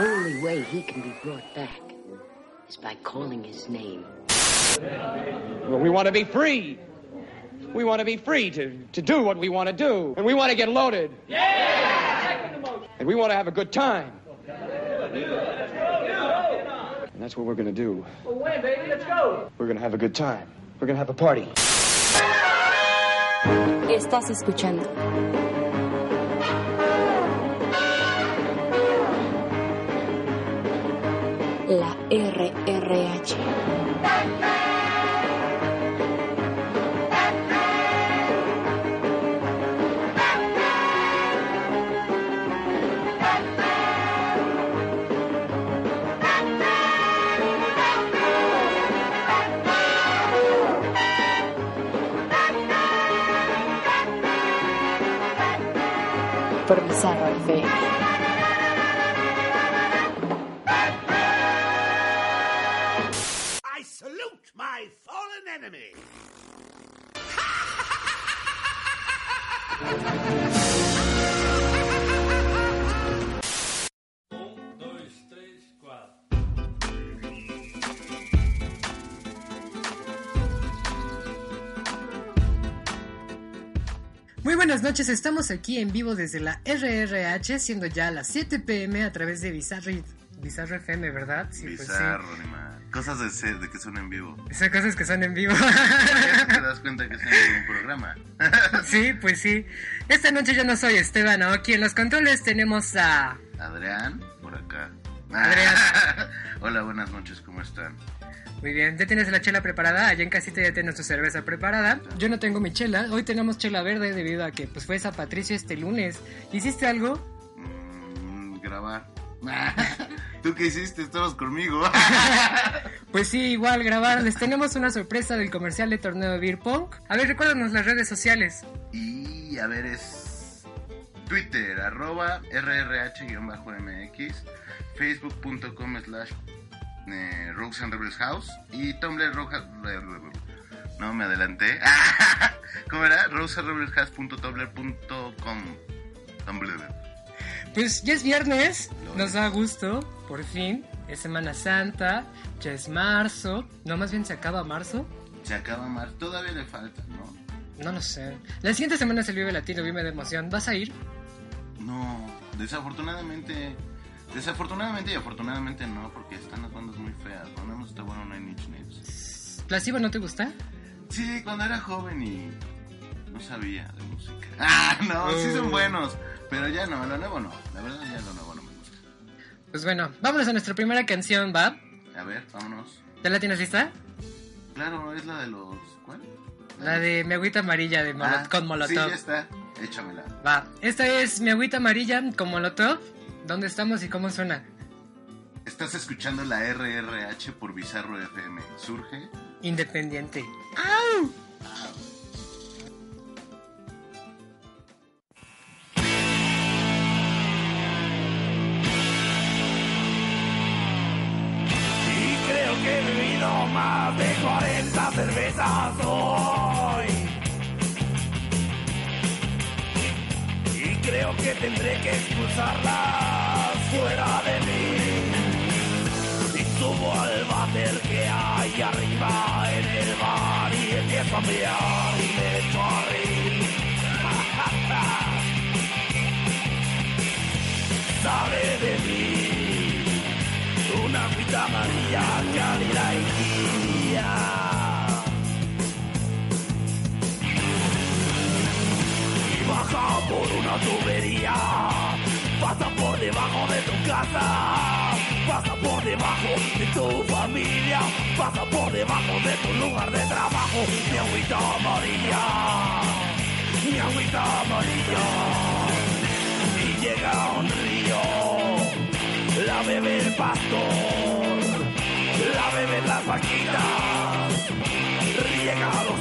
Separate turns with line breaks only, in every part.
only way he can be brought back is by calling his name.
Well, we want to be free. We want to be free to, to do what we want to do. And we want to get loaded. Yeah! And we want to have a good time. And that's what we're going to do.
Well, when, baby? Let's go.
We're going to have a good time. We're going to have a party.
Estás escuchando. La RRH.
Muy buenas noches, estamos aquí en vivo desde la RRH, siendo ya las 7 pm a través de Bizarro, Bizarro FM, ¿verdad? Sí, pues
Bizarro, animal. Cosas de ser, de que son en vivo.
sí. Esas cosas que son en vivo.
Te das cuenta que están en un programa.
sí, pues sí. Esta noche yo no soy Esteban, aquí en los controles tenemos a...
Adrián, por acá.
Adrián.
Hola, buenas noches, ¿cómo están?
Muy bien, ya tienes la chela preparada, allá en casita ya tienes tu cerveza preparada. Yo no tengo mi chela, hoy tenemos chela verde debido a que pues fue San Patricio este lunes. ¿Hiciste algo?
Mm, grabar. ¿Tú qué hiciste? Estabas conmigo.
Pues sí, igual grabar. Les tenemos una sorpresa del comercial de torneo de Beer Punk. A ver, recuérdanos las redes sociales.
y a ver, es Twitter, arroba rrh-mx, facebook.com slash eh, Rogues and Rebels House y Tumblr Roja... No, me adelanté. ¿Cómo era? roguesandrebelshouse.tumblr.com Tumblr.
Pues ya es viernes, nos da gusto, por fin. Es Semana Santa, ya es marzo. No, más bien se acaba marzo.
Se acaba más. Todavía le falta, ¿no?
No lo sé. La siguiente semana es el Vive Latino, Vive de Emoción. ¿Vas a ir?
No, desafortunadamente... Desafortunadamente y afortunadamente no, porque están las bandas muy feas. No, no está bueno No hay Niche Nips.
¿Placebo no te gusta?
Sí, cuando era joven y no sabía de música. Ah, no, sí son buenos, pero ya no, lo nuevo no. La verdad ya lo nuevo no me gusta.
Pues bueno, vámonos a nuestra primera canción, ¿va?
A ver, vámonos.
¿Ya la tienes lista?
Claro, es la de los... ¿Cuál?
La de Mi Agüita Amarilla de Molo-
Ah,
con
Sí,
Molotov.
ya está. Échamela.
Va, esta es Mi Agüita Amarilla con Molotov. ¿Dónde estamos y cómo suena?
Estás escuchando la RRH por Bizarro FM. Surge
Independiente.
Y más de 40 cervezas hoy. Y creo que tendré que expulsarlas fuera de mí. Y subo al váter que hay arriba en el bar y empiezo a mirar y me echo a reír. Sabe de mí una pita amarilla cálida y Baja por una tubería, pasa por debajo de tu casa, pasa por debajo de tu familia, pasa por debajo de tu lugar de trabajo. Mi agüita amarilla, mi agüita amarilla. Y llega a un río la bebe el pastor, la beben las vaquitas, riega los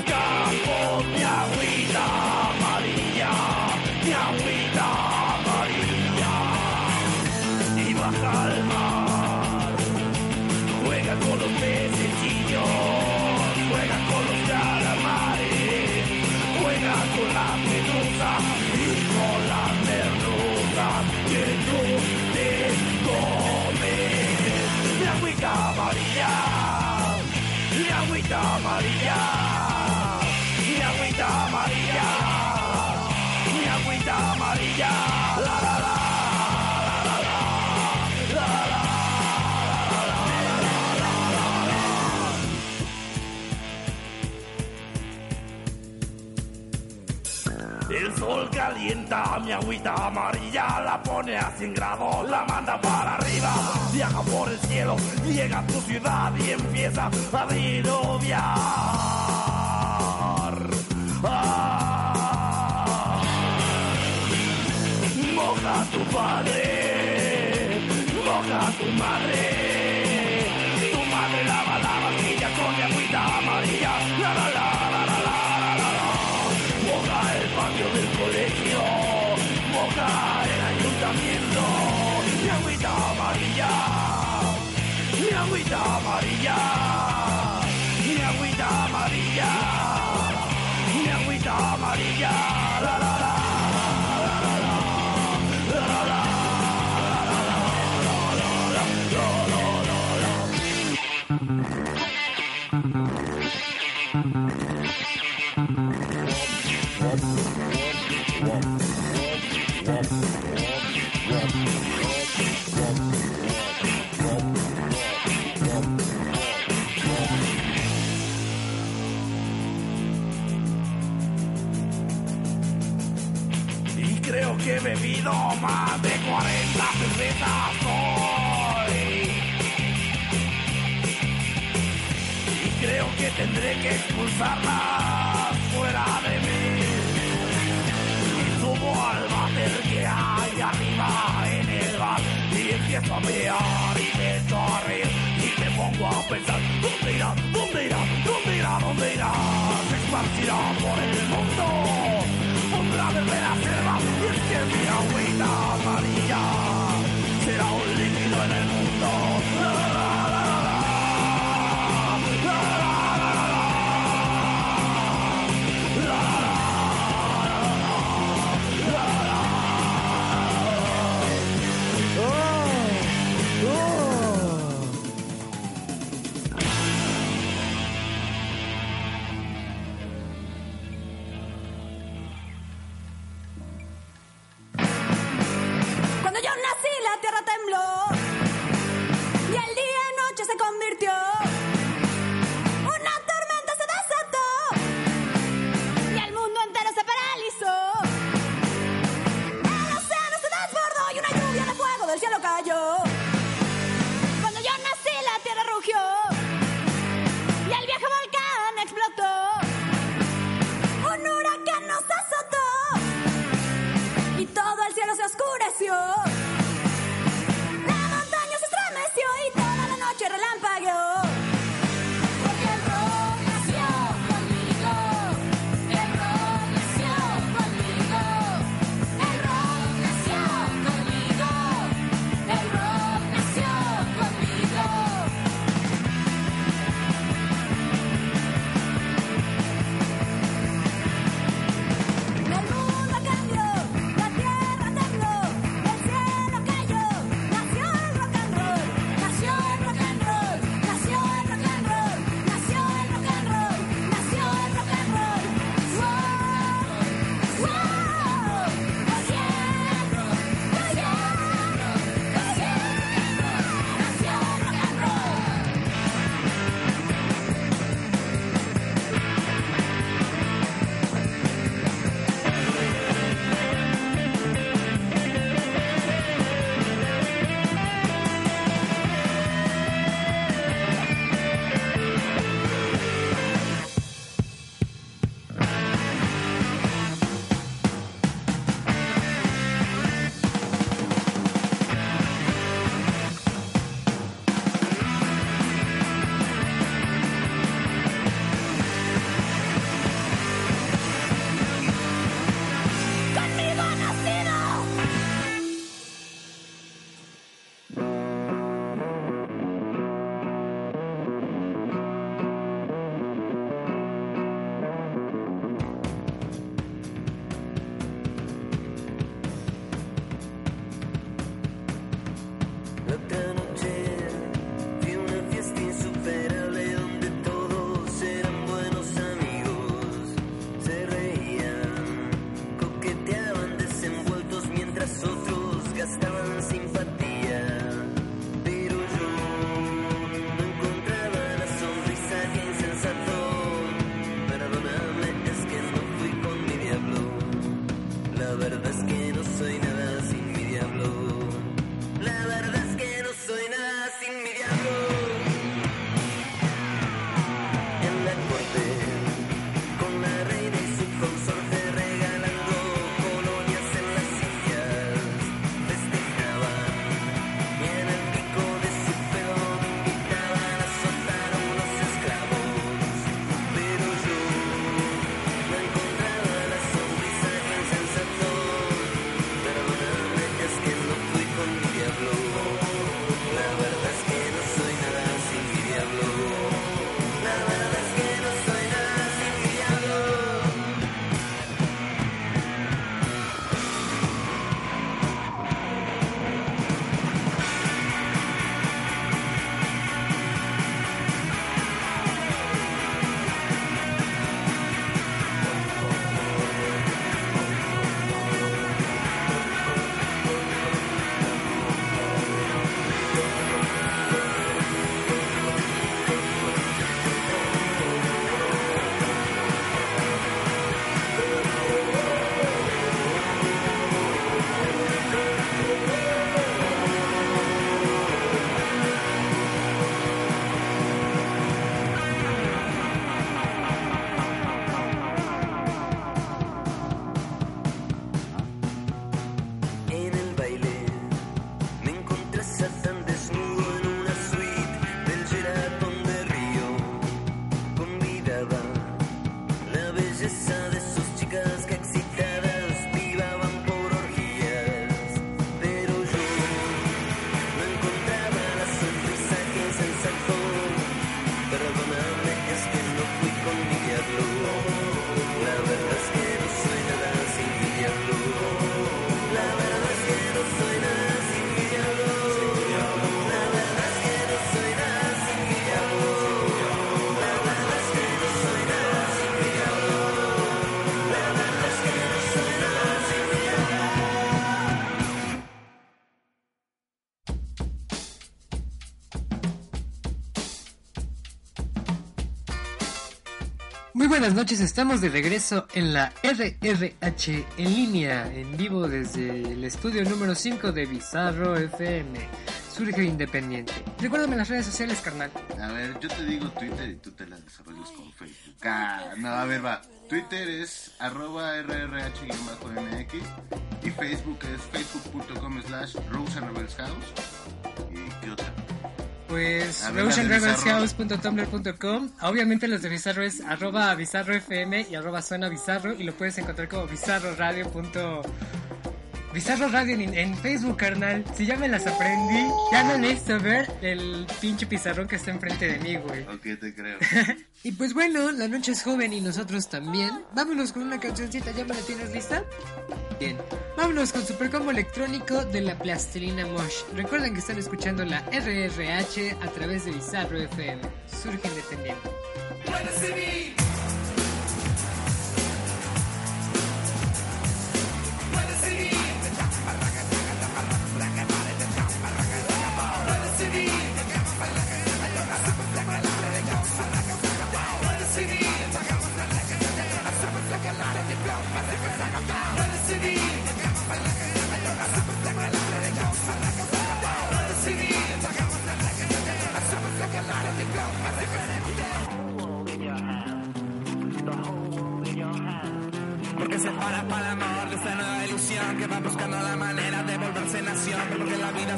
amarilla, ni agüita amarilla, ni agüita amarilla. Calienta mi agüita amarilla, la pone a 100 grados, la manda para arriba, viaja por el cielo, llega a tu ciudad y empieza a diluviar. Ah. Moja a tu padre, moja a tu madre. Amarilla, tendré que expulsarlas fuera de mí. Y subo al váter que hay arriba en el bar. Y empiezo a mear y me echo a reír. Y me pongo a pensar, ¿dónde irá? ¿Dónde irá? ¿Dónde irá? ¿Dónde irá? Se esparcirá por el mundo pondrá selva es que mi agüita
buenas noches, estamos de regreso en la RRH en línea, en vivo desde el estudio número 5 de Bizarro FM. Surge Independiente. Recuérdame las redes sociales, carnal.
A ver, yo te digo Twitter y tú te las desarrollas con Facebook. Ah, no, a ver, va. Twitter es arroba rrh-mx y Facebook es facebook.com slash House. ¿Y qué otra?
Pues
de
rosenrebelshouse.tumblr.com Obviamente los de Bizarro es arroba bizarro FM y arroba zona bizarro y lo puedes encontrar como bizarro radio. punto- Bizarro Radio en, en Facebook, carnal. Si ya me las aprendí, ya no necesito ver el pinche pizarrón que está enfrente de mí, güey.
Ok, te creo.
Y pues bueno, la noche es joven y nosotros también. Vámonos con una cancioncita, ¿ya me la tienes lista? Bien, vámonos con Super Combo Electrónico de la Plastilina Mosh. Recuerden que están escuchando la RRH a través de Bizarro FM. Surge independiente.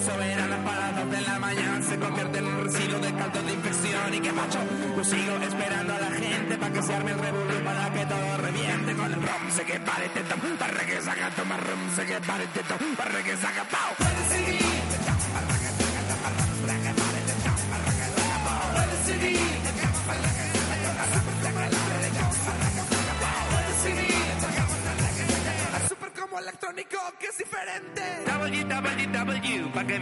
Porque la vida soberana para dos de la mañana se convierte en un residuo de caldo de infección. Y que macho, yo sigo esperando a la gente para que se arme el revuelo para que todo reviente con el rom. Se que pare teto, para que saca toma rom. Se que pare teto, para que saca pau. Electrónico que es diferente.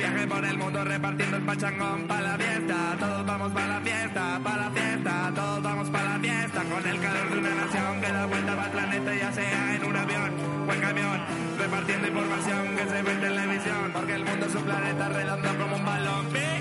Por el mundo repartiendo el pachangón pa' la fiesta. Todos vamos pa' la fiesta, pa' la fiesta, todos vamos pa' la fiesta. Con el calor de una nación que da vuelta al planeta, ya sea en un avión o en camión. Repartiendo información que se ve en televisión, porque el mundo es un planeta redondo como un balón. ¿sí?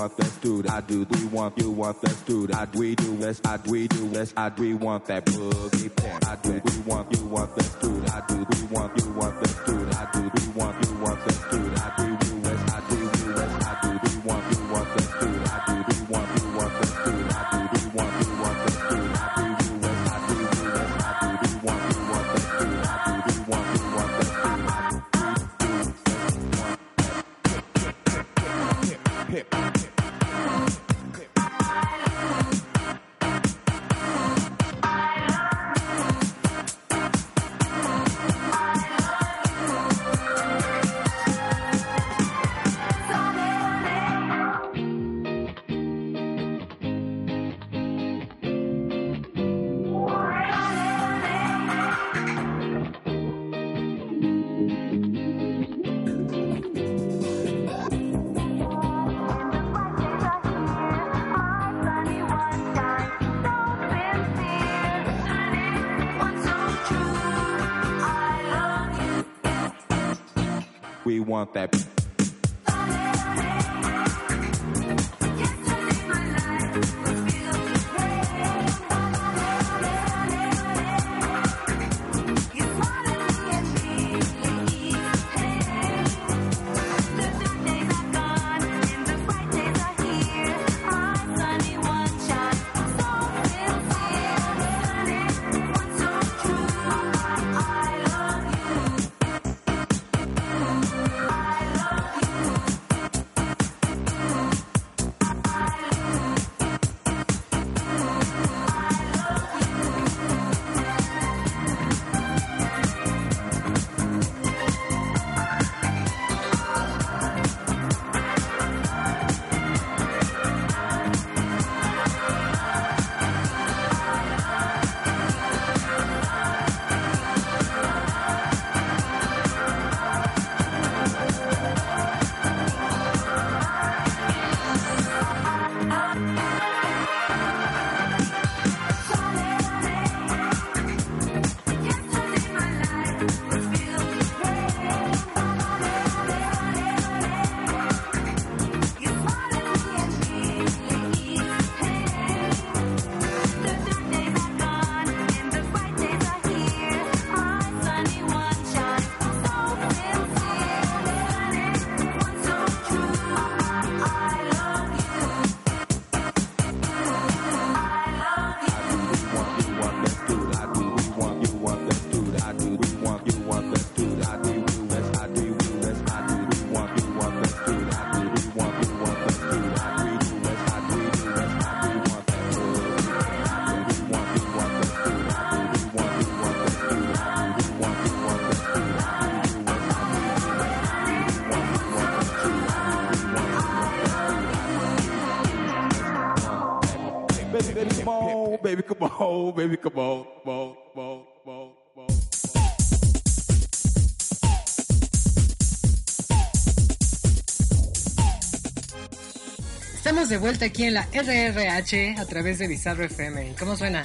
Want, let's do I do, we want, you want, let's do I we do, let's, I we do, let's, I we want that boogie pimp. I do, we want, you want, let's do I do, we want, you want, let's do I do, we want, want that.
Baby, come on, come on, come on, come on, come on.
Estamos de vuelta aquí en la RRH a través de Bizarro FM. ¿Cómo suena?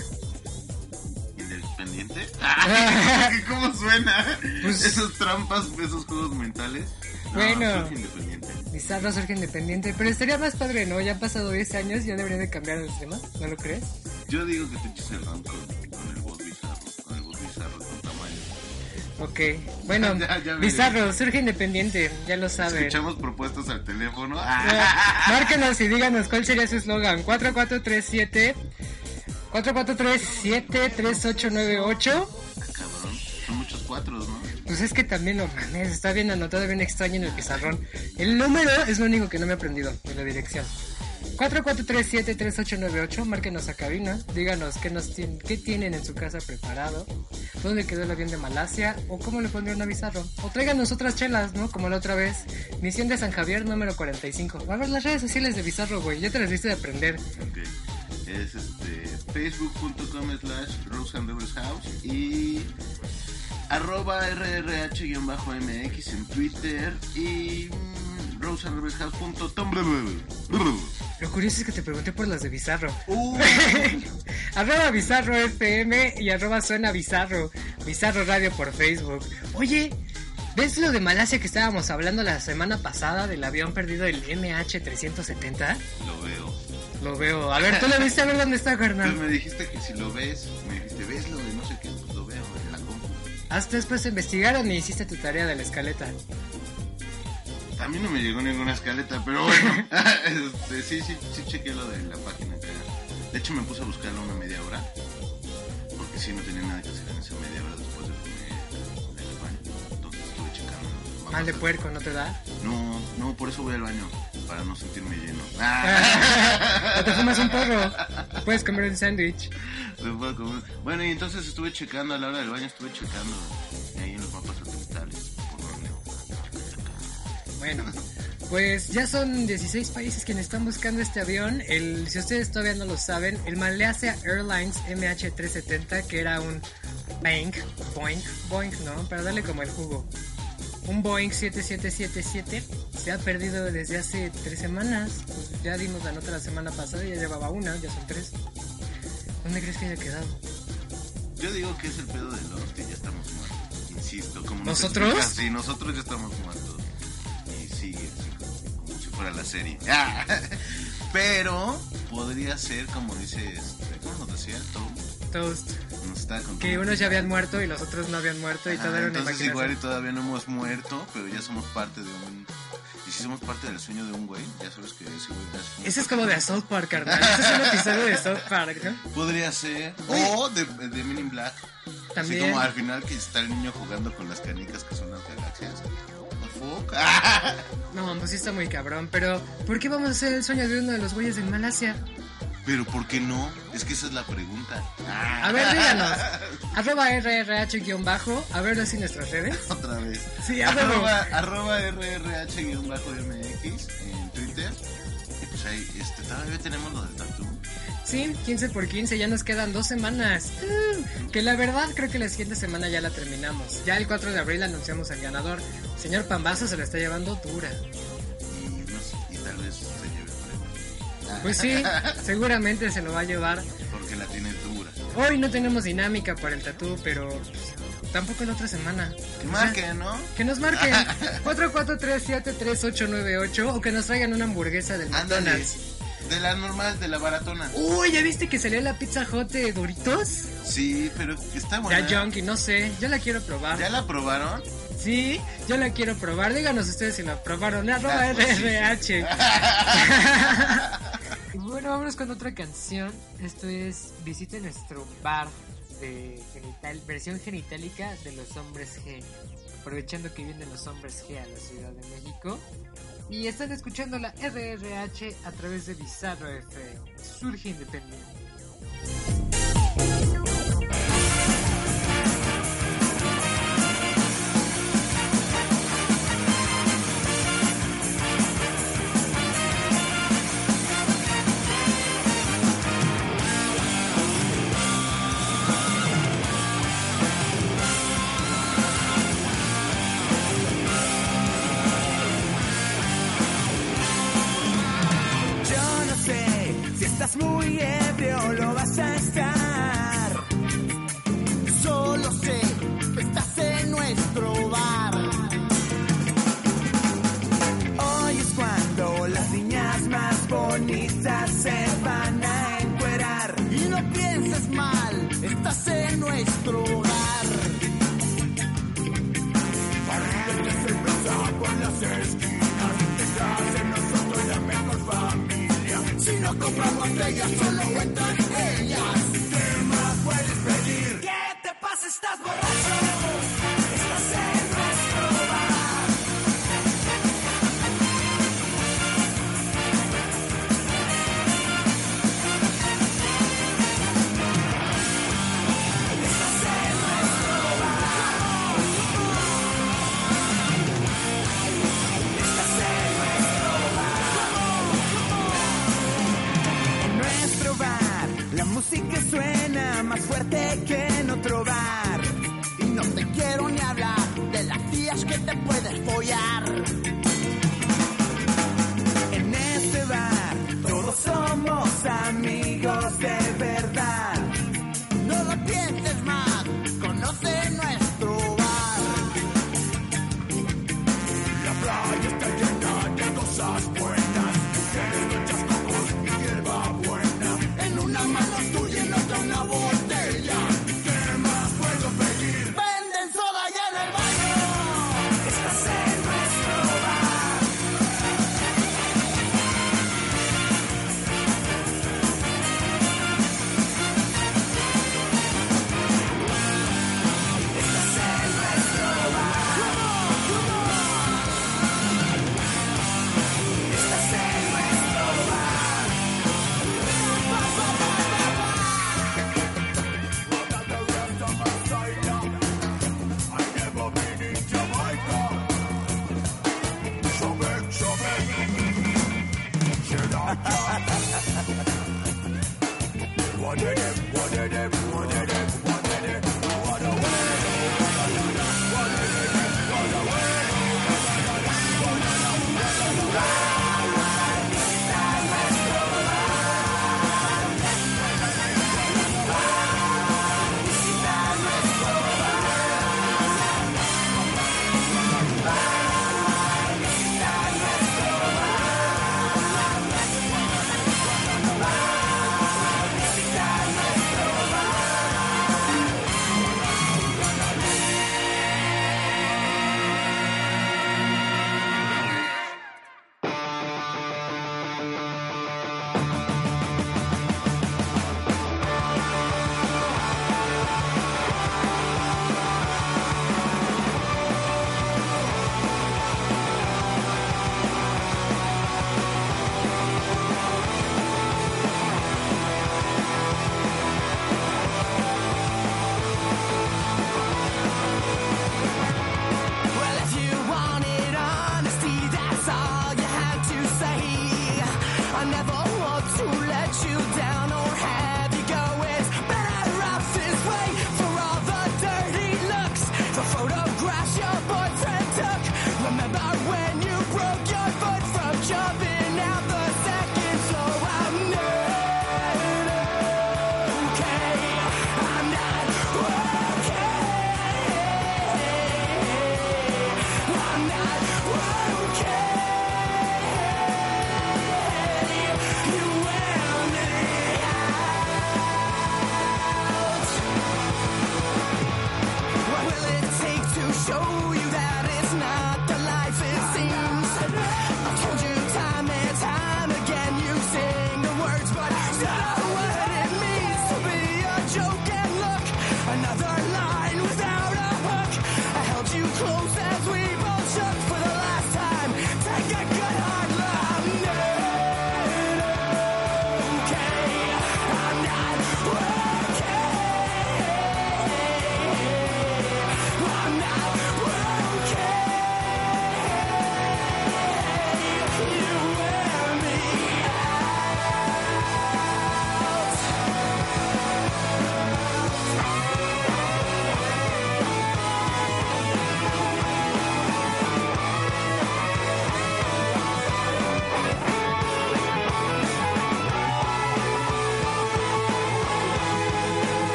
¿Independiente? ¿Cómo suena?
Pues-
Esas trampas, esos juegos mentales. No,
Bueno.
surge independiente.
Bizarro surge independiente, pero estaría más padre, ¿no? Ya han pasado 10 años, ya debería de cambiar el tema, ¿no lo crees?
Yo digo que te eches el ram con, con el voz bizarro. Con el voz bizarro con tamaño.
Ok, bueno,
Ya.
Bizarro surge independiente, ya lo saben.
Escuchamos propuestas al teléfono.
Ah, Márquenos y díganos cuál sería su eslogan. 4437 4437 3898
Ah, cabrón. Son muchos cuatros, ¿no?
Pues es que también, no mames, está bien anotado, bien extraño en el pizarrón. El número es lo único que no me he aprendido de la dirección. 4437-3898, márquenos a cabina, díganos qué, nos qué tienen en su casa preparado, dónde quedó el avión de Malasia, o cómo le pondrían a Bizarro. O tráiganos otras chelas, ¿no? Como la otra vez. Misión de San Javier número 45. A ver las redes sociales de Bizarro, güey, ya te las viste de aprender.
Ok. Es este facebook.com slash Rose y arroba rrh-mx en Twitter y tumblr.
Lo curioso es que te pregunté por las de Bizarro.
Uh,
arroba Bizarro FM y arroba Suena Bizarro. Bizarro Radio por Facebook. Oye, ¿ves lo de Malasia que estábamos hablando la semana pasada del avión perdido del MH370?
lo veo.
Lo veo. A ver, ¿tú lo viste? A ver dónde está,
Pues
carnal.
me dijiste que si lo ves, me dijiste, ves lo de no sé qué, pues lo veo en la compu.
Hasta después te investigaron y hiciste tu tarea de la escaleta.
A mí no me llegó ninguna escaleta, pero bueno. este, sí, sí, sí chequé lo de la página. De hecho, me puse a buscarlo una media hora. Porque sí, no tenía nada que hacer en esa media hora después de comer en el baño. Entonces estuve checando.
Mal de puerco, ¿no te da?
No, no, por eso voy al baño. Para no sentirme lleno.
o te fumas un porro. Puedes comer un sándwich.
Bueno, y entonces estuve checando a la hora del baño, estuve checando
Bueno, pues ya son 16 países quienes están buscando este avión. El, si ustedes todavía no lo saben, el Malaysia Airlines MH370, que era un Boeing, Boeing, Boeing, ¿no? Para darle como el jugo. Un Boeing 7777 se ha perdido desde hace tres semanas. Pues ya dimos la nota la semana pasada, ya llevaba una, ya son tres. ¿Dónde crees que haya quedado?
Yo digo que es el pedo de los que ya estamos muertos. Insisto, como nos
¿Nosotros?
explicas, Sí, nosotros ya estamos muertos. Fuera la serie. Pero podría ser como dice, este, ¿cómo nos decía? Tom?
Toast.
Nos está.
Que unos ya habían muerto y los otros no habían muerto y
Ajá,
todo era una
entonces igual y todavía no hemos muerto, pero ya somos parte de un... Y si somos parte del sueño de un güey, ya sabes que ese güey ya es
Ese es como de South Park, carnal. Ese es un episodio de South Park, ¿no?
Podría ser. O de, de Men in Black.
También.
Así como al final que está el niño jugando con las canicas que son las galaxias. Fuck?
No, pues sí está muy cabrón. Pero, ¿por qué vamos a hacer el sueño de uno de los güeyes en Malasia?
Pero ¿por qué no? Es que esa es la pregunta.
A ver, díganos. Arroba RRH-bajo. A ver así nuestras redes.
Otra vez.
Sí,
arroba, arroba RRH-MX en Twitter. Y pues ahí, este, todavía tenemos lo del tatu.
Sí, 15 por 15, ya nos quedan dos semanas. Uh, que la verdad creo que la siguiente semana ya la terminamos. Ya el 4 de abril anunciamos al ganador. Señor Pambazo se la está llevando dura.
Y, no sé, y tal vez se lleve el premio.
Pues sí, seguramente se lo va a llevar.
Porque la tiene dura.
Hoy no tenemos dinámica para el tatú, pero pues, tampoco la otra semana.
Que marquen, ¿no?
Que nos marquen 44373898 o que nos traigan una hamburguesa del. McDonald's.
De la normal, de la baratona.
Uy, ¿ya viste que salió la pizza hot de Doritos?
Sí, pero está buena.
Ya junkie, no sé, yo la quiero probar.
¿Ya la probaron?
Sí, yo la quiero probar. Díganos ustedes si la probaron. Arroba
Ah, pues.
RRH. Bueno, vámonos con otra canción. Esto es Visite nuestro bar de genital, versión genitálica de los hombres G. Aprovechando que vienen los hombres G a la Ciudad de México
y están escuchando la RRH a través de Bizarro FM. Surge Independiente.
compramos estrellas, solo
ventaja.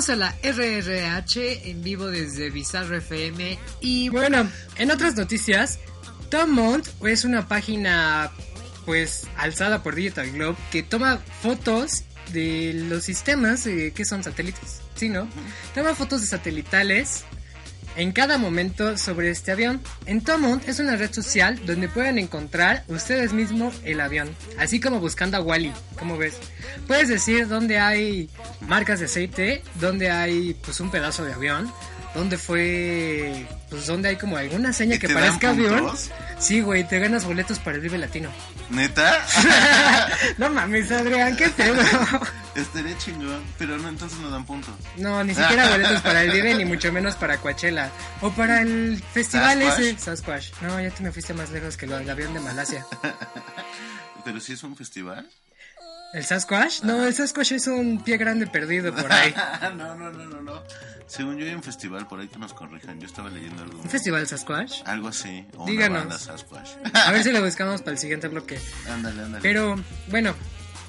Regresamos a la RRH en vivo desde Bizarro FM. Y bueno, en otras noticias, Tom Mont es una página pues alzada por Digital Globe que toma fotos de los sistemas eh, que son satélites. Sí, ¿no? Toma fotos de satelitales en cada momento sobre este avión. En Tomont es una red social donde pueden encontrar ustedes mismos el avión, así como buscando a Wally, como ves. Puedes decir dónde hay marcas de aceite, dónde hay pues un pedazo de avión, dónde fue, pues dónde hay como alguna seña
¿Y
que parezca avión. Sí, güey, te ganas boletos para el Vive Latino.
¿Neta?
no mames, Adrián, qué pedo.
Estaría chingón, pero no, entonces no dan puntos.
No, ni siquiera boletos para el Vive, ni mucho menos para Coachella. O para el festival
¿Sasquatch?
ese. Sasquatch. No, ya te me fuiste más lejos que lo del avión de Malasia.
Pero si es un festival.
¿El Sasquatch? No, el Sasquatch es un pie grande perdido por ahí.
no, no, no, no, no. Según yo hay un festival por ahí que nos corrijan. Yo estaba leyendo algo.
¿Un festival Sasquatch?
Algo así. O
Díganos.
banda Sasquatch.
A ver si lo buscamos para el siguiente bloque.
ándale, ándale.
Pero, bueno,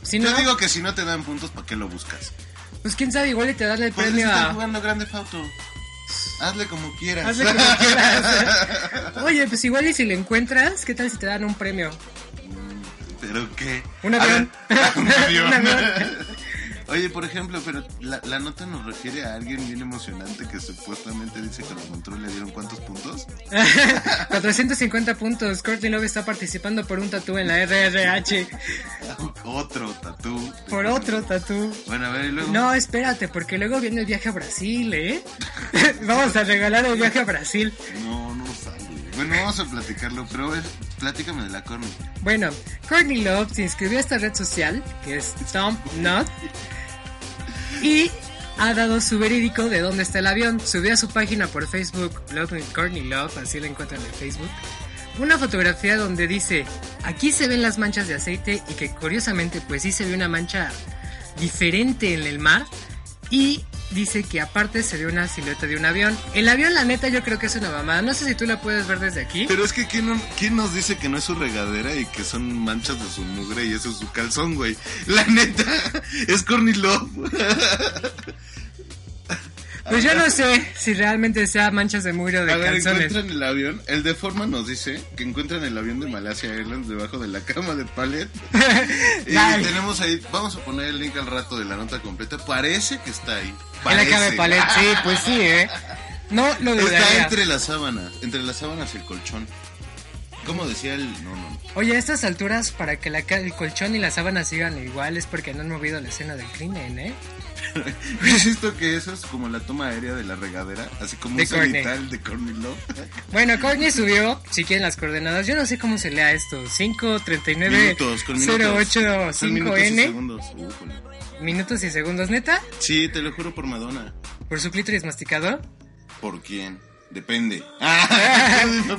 si no,
Yo digo que si no te dan puntos, ¿para qué lo buscas?
pues quién sabe, igual y te dan el
Puedes
premio
estar
a...
jugando Grande Fauto. Hazle como quieras.
Hazle como quieras. Oye, pues igual y si lo encuentras, ¿qué tal si te dan un premio?
¿Pero qué?
Un
A
avión.
ver, un avión.
Un avión.
Oye, por ejemplo, pero la, la nota nos refiere a alguien bien emocionante que supuestamente dice que lo encontró le dieron cuántos puntos.
450 puntos. Courtney Love está participando por un tatú en la RRH.
Otro tatú.
Por otro tatú.
Bueno, a ver, y luego.
No, espérate, porque luego viene el viaje a Brasil, ¿eh? Vamos a regalar el viaje a Brasil.
No, no sale. Bueno, vamos a platicarlo, pero platícame de la Corny.
Bueno, Courtney Love se inscribió a esta red social, que es Tom Not, y ha dado su verídico de dónde está el avión. Subió a su página por Facebook, Love Courtney Love, así la encuentran en Facebook, una fotografía donde dice, aquí se ven las manchas de aceite y que curiosamente pues sí se ve una mancha diferente en el mar y dice que aparte se ve una silueta de un avión. El avión la neta yo creo que es una mamada, no sé si tú la puedes ver desde aquí.
Pero es que ¿quién, no- quién nos dice que no es su regadera y que son manchas de su mugre y eso es su calzón, güey? La neta, es Corny Love.
Pues yo no sé si realmente sea manchas de mugre o de
A ver,
calzones.
encuentran el avión. El de forma nos dice que encuentran el avión de Malasia Airlines debajo de la cama de Palet. y
Ay.
tenemos ahí, vamos a poner el link al rato de la nota completa. Parece que está ahí.
En la
Parece.
cama de palet, sí, pues sí, ¿eh? No lo
Está
dudaría.
entre las sábanas, entre las sábanas y el colchón. ¿Cómo decía el.? No, no.
Oye, a estas alturas, para que la, el colchón y la sábana sigan igual, es porque no han movido la escena del crimen, ¿eh?
¿Has visto que eso es como la toma aérea de la regadera? Así como
De
un
Courtney.
cenital de Corny Love.
Bueno, Courtney subió, si quieren las coordenadas, yo no sé cómo se lea esto, 539
Minutos, con minutos. Minutos y
085N,
segundos. Újule.
minutos y segundos, neta,
Sí, te lo juro por Madonna.
por su clítoris masticado.
¿Por quién? Depende.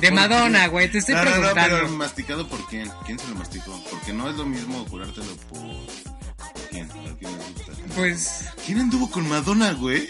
De Madonna, güey, te estoy
no, no, no,
preguntando.
pero masticado por quién? ¿Quién se lo masticó? Porque no es lo mismo jurártelo por... ¿por quién? ¿Por quién?
Pues,
¿Quién anduvo con Madonna, güey?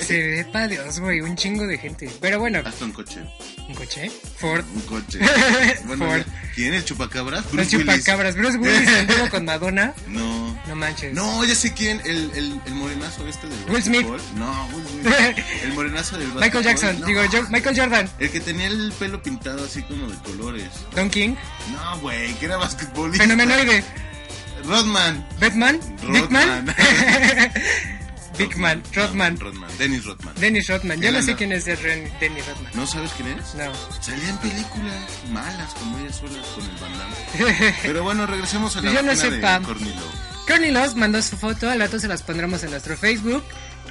sepa Dios, güey, un chingo de gente. Pero bueno,
Hasta un coche.
¿un coche? Ford.
Un coche.
Ford.
¿quién? ¿El chupacabras?
Los
Bruce Willis.
chupacabras. Bruce Willis anduvo con Madonna.
No.
No manches.
No, ya sé quién. El, el, el morenazo este del
Will Smith.
No, Will Smith. El morenazo del
Michael. Jackson,
No.
digo, yo- Michael Jordan,
El que tenía el pelo pintado así como de colores.
Don King,
No, güey, que era basquetbolista.
Fenomenoide,
Rodman.
Batman, Big Man,
Rodman.
Rodman.
Dennis Rodman.
Dennis Rodman. Yo no sé quién es Dennis Rodman.
¿No sabes quién es?
No.
Salía en películas malas como ella sola con el Van Damme. Pero bueno, regresemos a la
Yo no
página
sé,
de
Pam. Loss mandó su foto, al rato se las pondremos en nuestro Facebook.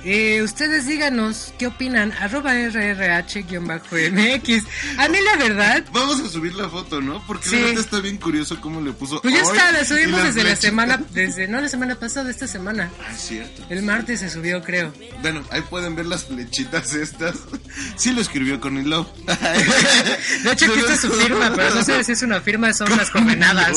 Eh, ustedes díganos qué opinan, arroba rrh-mx. A mí la verdad,
Vamos a subir la foto, ¿no? Porque
Sí.
la neta está bien curioso cómo le puso.
pues ya está, la subimos desde la semana, desde, no la semana pasada, esta semana.
Ah, es cierto.
El martes se subió, creo.
Bueno, ahí pueden ver las flechitas estas. Sí lo escribió Corny Love.
De hecho, aquí está su firma, pero no sé si es una firma, son las coordenadas.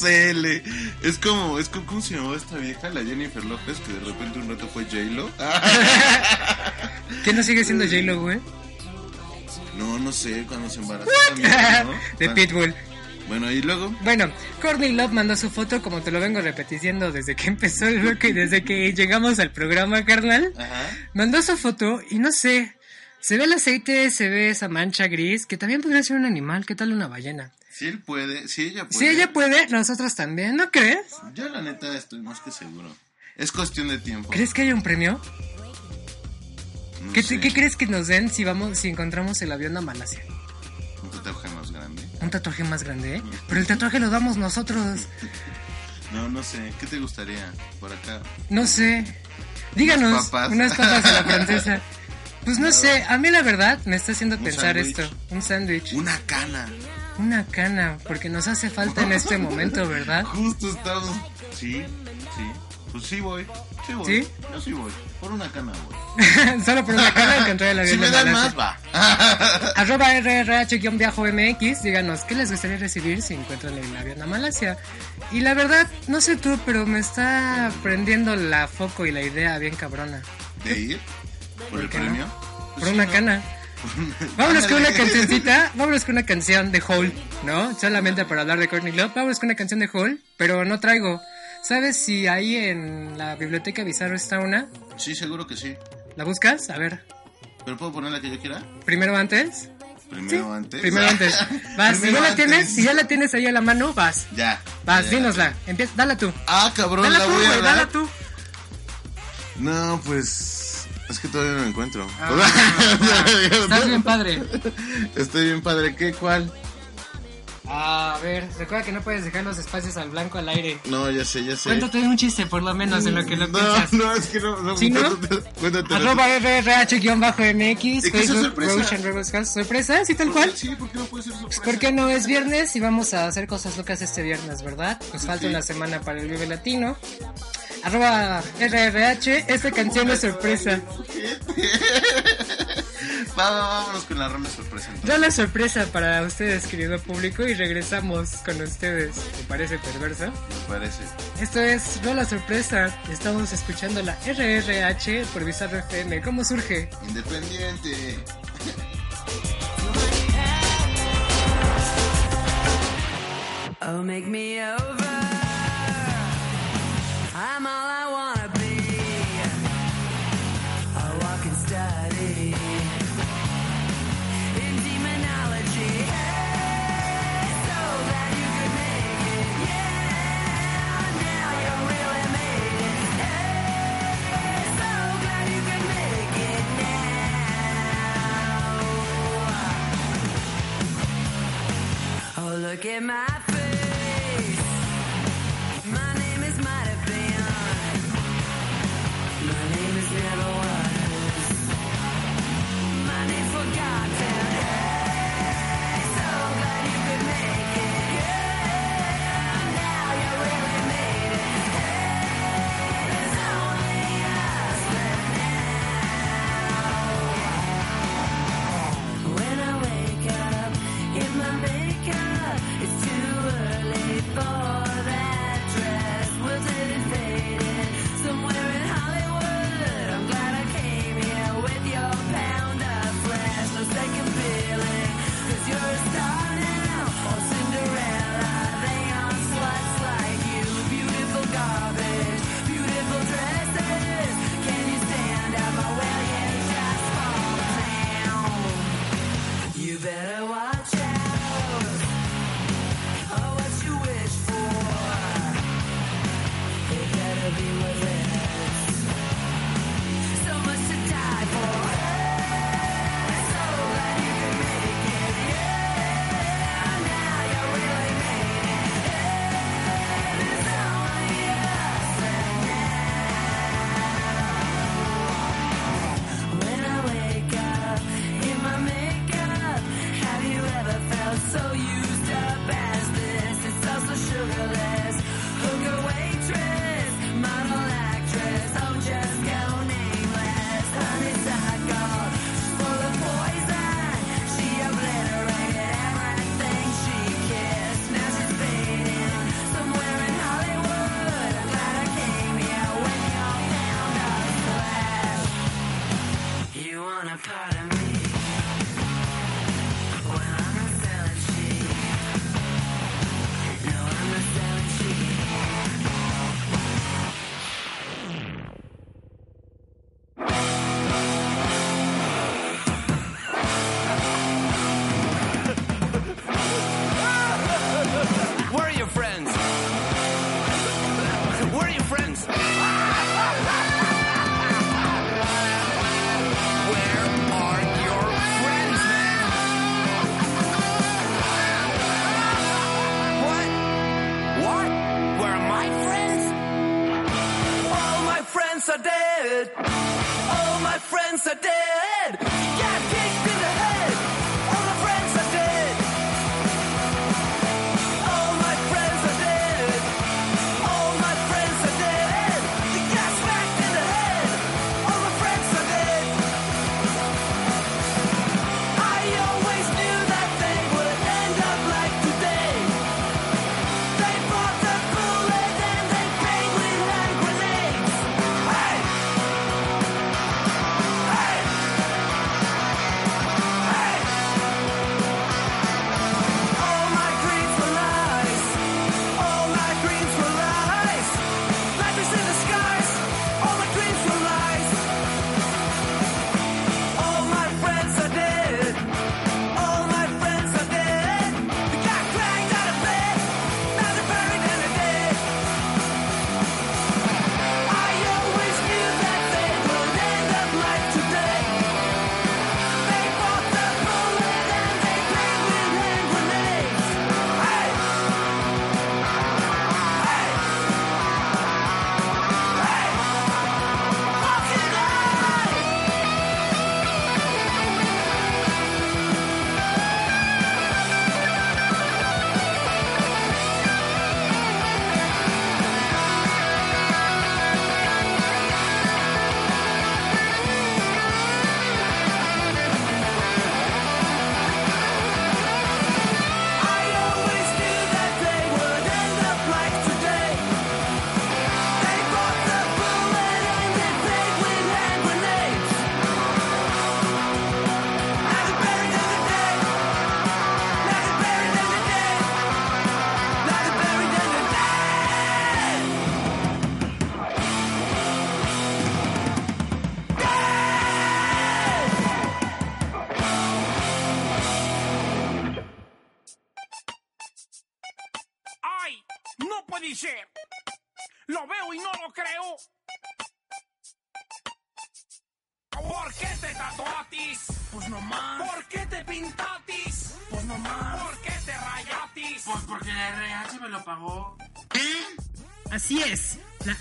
CL. Es como, es como, ¿cómo se llamaba esta vieja? La Jennifer López, que de repente un rato fue J-Lo.
¿Qué no sigue siendo J-Lo, güey?
No, no sé, cuando se embarazó también, ¿no?
De Pitbull.
Bueno, y luego.
Bueno, Courtney Love mandó su foto, como te lo vengo repitiendo desde que empezó el bloque y desde que llegamos al programa, carnal.
Ajá.
Mandó su foto y no sé, se ve el aceite, se ve esa mancha gris, que también podría ser un animal, ¿qué tal una ballena?
Si él puede, si ella puede.
Si ella puede, nosotros también, ¿no crees?
Yo la neta estoy más que seguro. Es cuestión de tiempo.
¿Crees que hay un premio?
No
¿Qué,
sé,
qué crees que nos den si vamos, si encontramos el avión a Malasia?
Un tatuaje más grande.
Un tatuaje más grande, ¿eh? Pero el tatuaje lo damos nosotros.
No, no sé. ¿Qué te gustaría por acá?
No sé. Díganos,
Unas papas.
unas papas la francesa. Pues no sé, a mí la verdad me está haciendo pensar esto. Un sándwich.
Una cana.
Una cana, porque nos hace falta en este momento, ¿verdad?
Justo estamos. Sí, sí. Pues sí voy. Sí voy.
¿Sí?
Yo sí voy. Por una cana voy.
Solo por una cana encontré el avión
Si me dan más, va.
Arroba RRH-MX, díganos qué les gustaría recibir si encuentran el avión a Malasia. Y la verdad, no sé tú, pero me está prendiendo la foco y la idea bien cabrona.
¿De ir? ¿Por el
no?
premio? Pues
Por
sí,
una
¿no?
cana. Vámonos con una cancioncita, vámonos con una canción de Hole, ¿no? Solamente para hablar de Courtney Love, vámonos con una canción de Hole, pero no traigo. ¿Sabes si ahí en la biblioteca Bizarro está una?
Sí, seguro que sí.
¿La buscas? A ver,
¿Pero puedo poner la que yo quiera?
primero antes.
Primero antes.
Primero antes. Vas, si ya la tienes, si ya la tienes ahí a la mano, vas.
Ya.
Vas,
ya, ya.
dínosla. Empieza, dala tú.
Ah, cabrón,
Dala
la
tú,
voy a dar.
dala tú.
No, pues. Es que todavía no la encuentro.
Estás bien padre.
Estoy bien padre. ¿Qué? ¿Cuál?
A ver, recuerda que no puedes dejar los espacios al blanco al aire.
No, ya sé, ya sé.
Cuéntate un chiste, por lo menos, en lo que lo
no,
piensas.
No, no, es que no. no
¿Sí, no?
Cuéntate.
Arroba RRH-MX.
¿Es que es sorpresa?
Rebels House. ¿Sorpresa? ¿Sí, tal cual?
Sí, ¿por qué no puede ser sorpresa?
Porque no es viernes y vamos a hacer cosas locas este viernes, ¿verdad? Nos
sí, falta
una semana para el Vive Latino. Arroba RRH, esta canción es sorpresa.
vámonos con la ronda sorpresa. Entonces.
Sorpresa para ustedes, querido público, y regresamos con ustedes. ¿Te parece perversa?
Me parece.
Esto es Rola sorpresa. Estamos escuchando la RRH por Bizarro FM. ¿Cómo surge?
Independiente.
oh, make me over. I'm all I wanna Look at my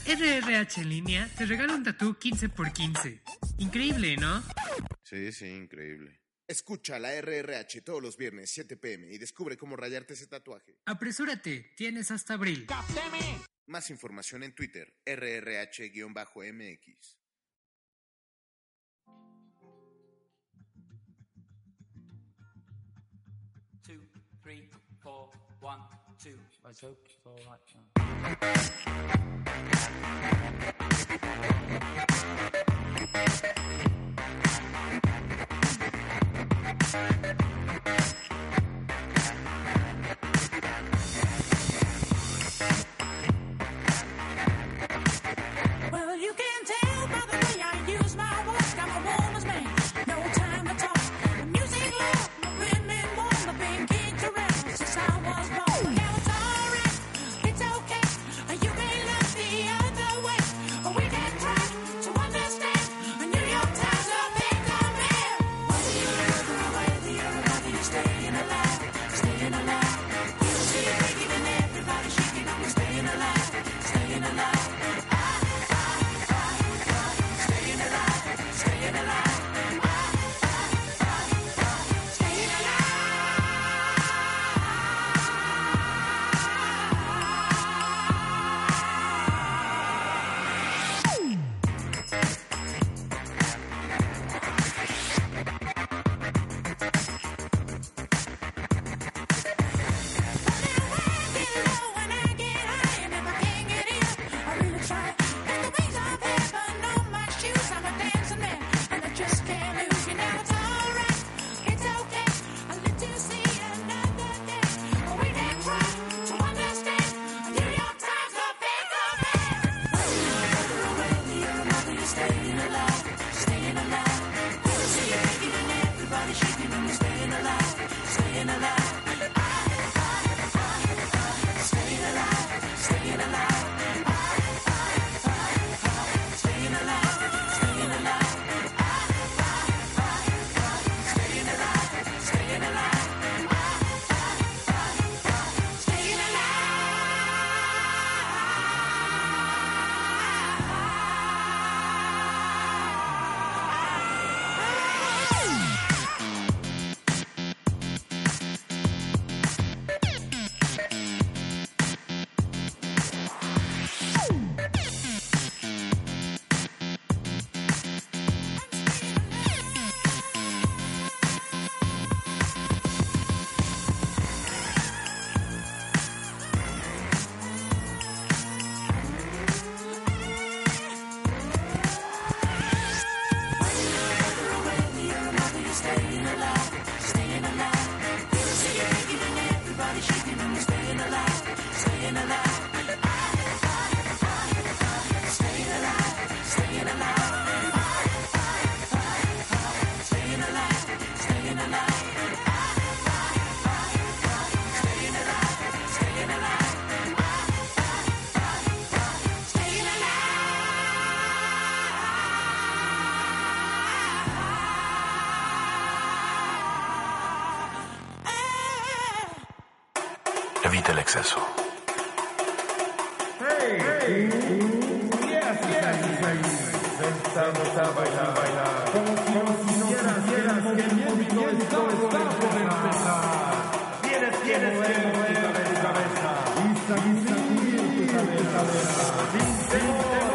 RRH en línea te regala un tatú 15 por 15. Increíble, ¿no?
Sí, sí, increíble. Escucha la RRH todos los viernes 7 pm y descubre cómo rayarte ese tatuaje.
Apresúrate, tienes hasta abril.
Más información en Twitter, RRH-MX.
Two, three, four, one, too. My hope is all right
Well, you can tell by the way I use my words.
Evita el exceso.
Tienes, que mover tu cabeza. Sin temor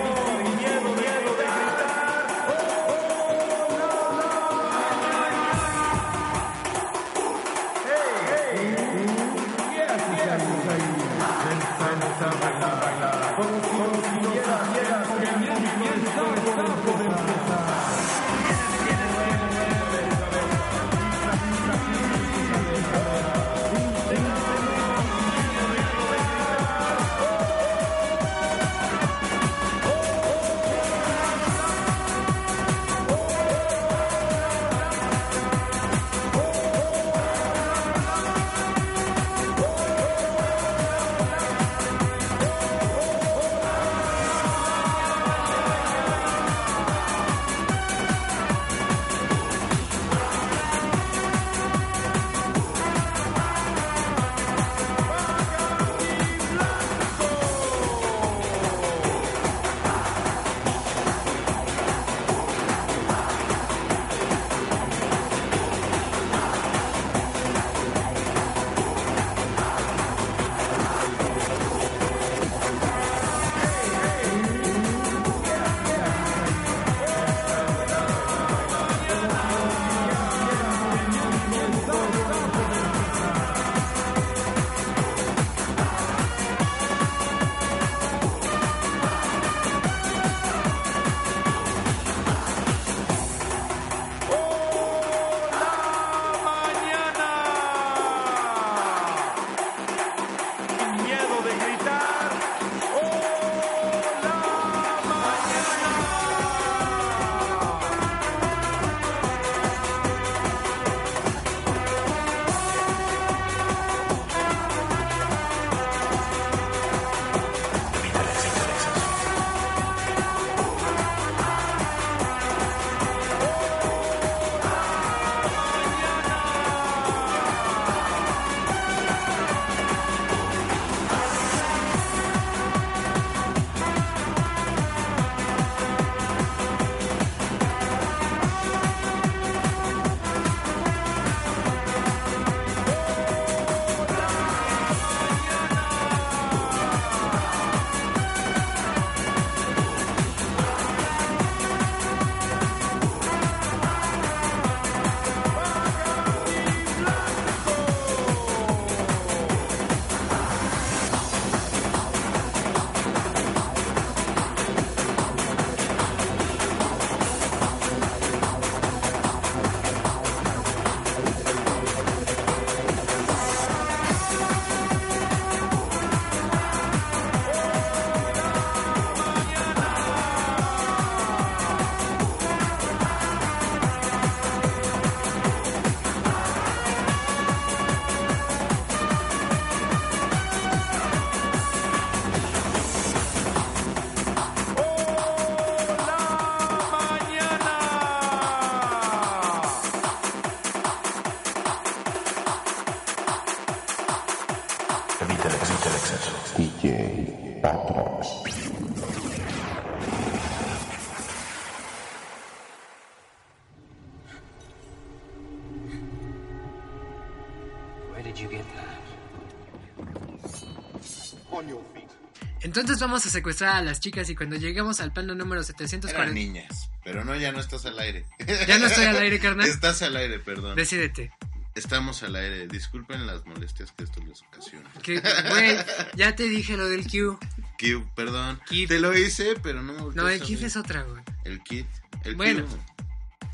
Entonces vamos a secuestrar a las chicas y cuando lleguemos al plano número
Eran
740...
niñas. Pero no, ya no estás al aire.
¿Ya no estoy al aire, carnal?
Estás al aire, perdón.
Decídete.
Estamos al aire. Disculpen las molestias que esto les ocasiona.
Que, güey, ya te dije lo del Q.
Kid, perdón. Te lo hice, pero no me
No, el
ver.
es otra, güey.
El kit. El
Bueno.
Q.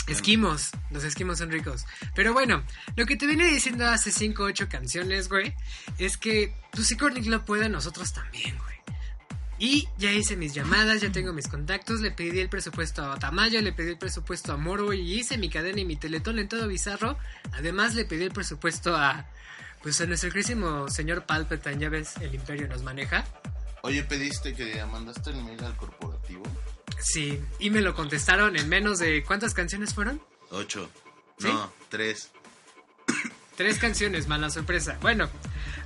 Esquimos, los esquimos son ricos. Pero bueno, lo que te vine diciendo hace 5 o 8 canciones, güey, es que pues si Cornick lo puede, nosotros también, güey. Y ya hice mis llamadas, ya tengo mis contactos, le pedí el presupuesto a Tamayo, le pedí el presupuesto a Moro y hice mi cadena y mi teletón en todo bizarro. Además le pedí el presupuesto a, pues a nuestro querísimo señor Palpatine, ya ves, el imperio nos maneja.
Oye, pediste que mandaste el mail al corporativo.
Sí, y me lo contestaron en menos de... ¿Cuántas canciones fueron?
Ocho.
¿Sí?
No, tres.
Tres canciones, mala sorpresa. Bueno,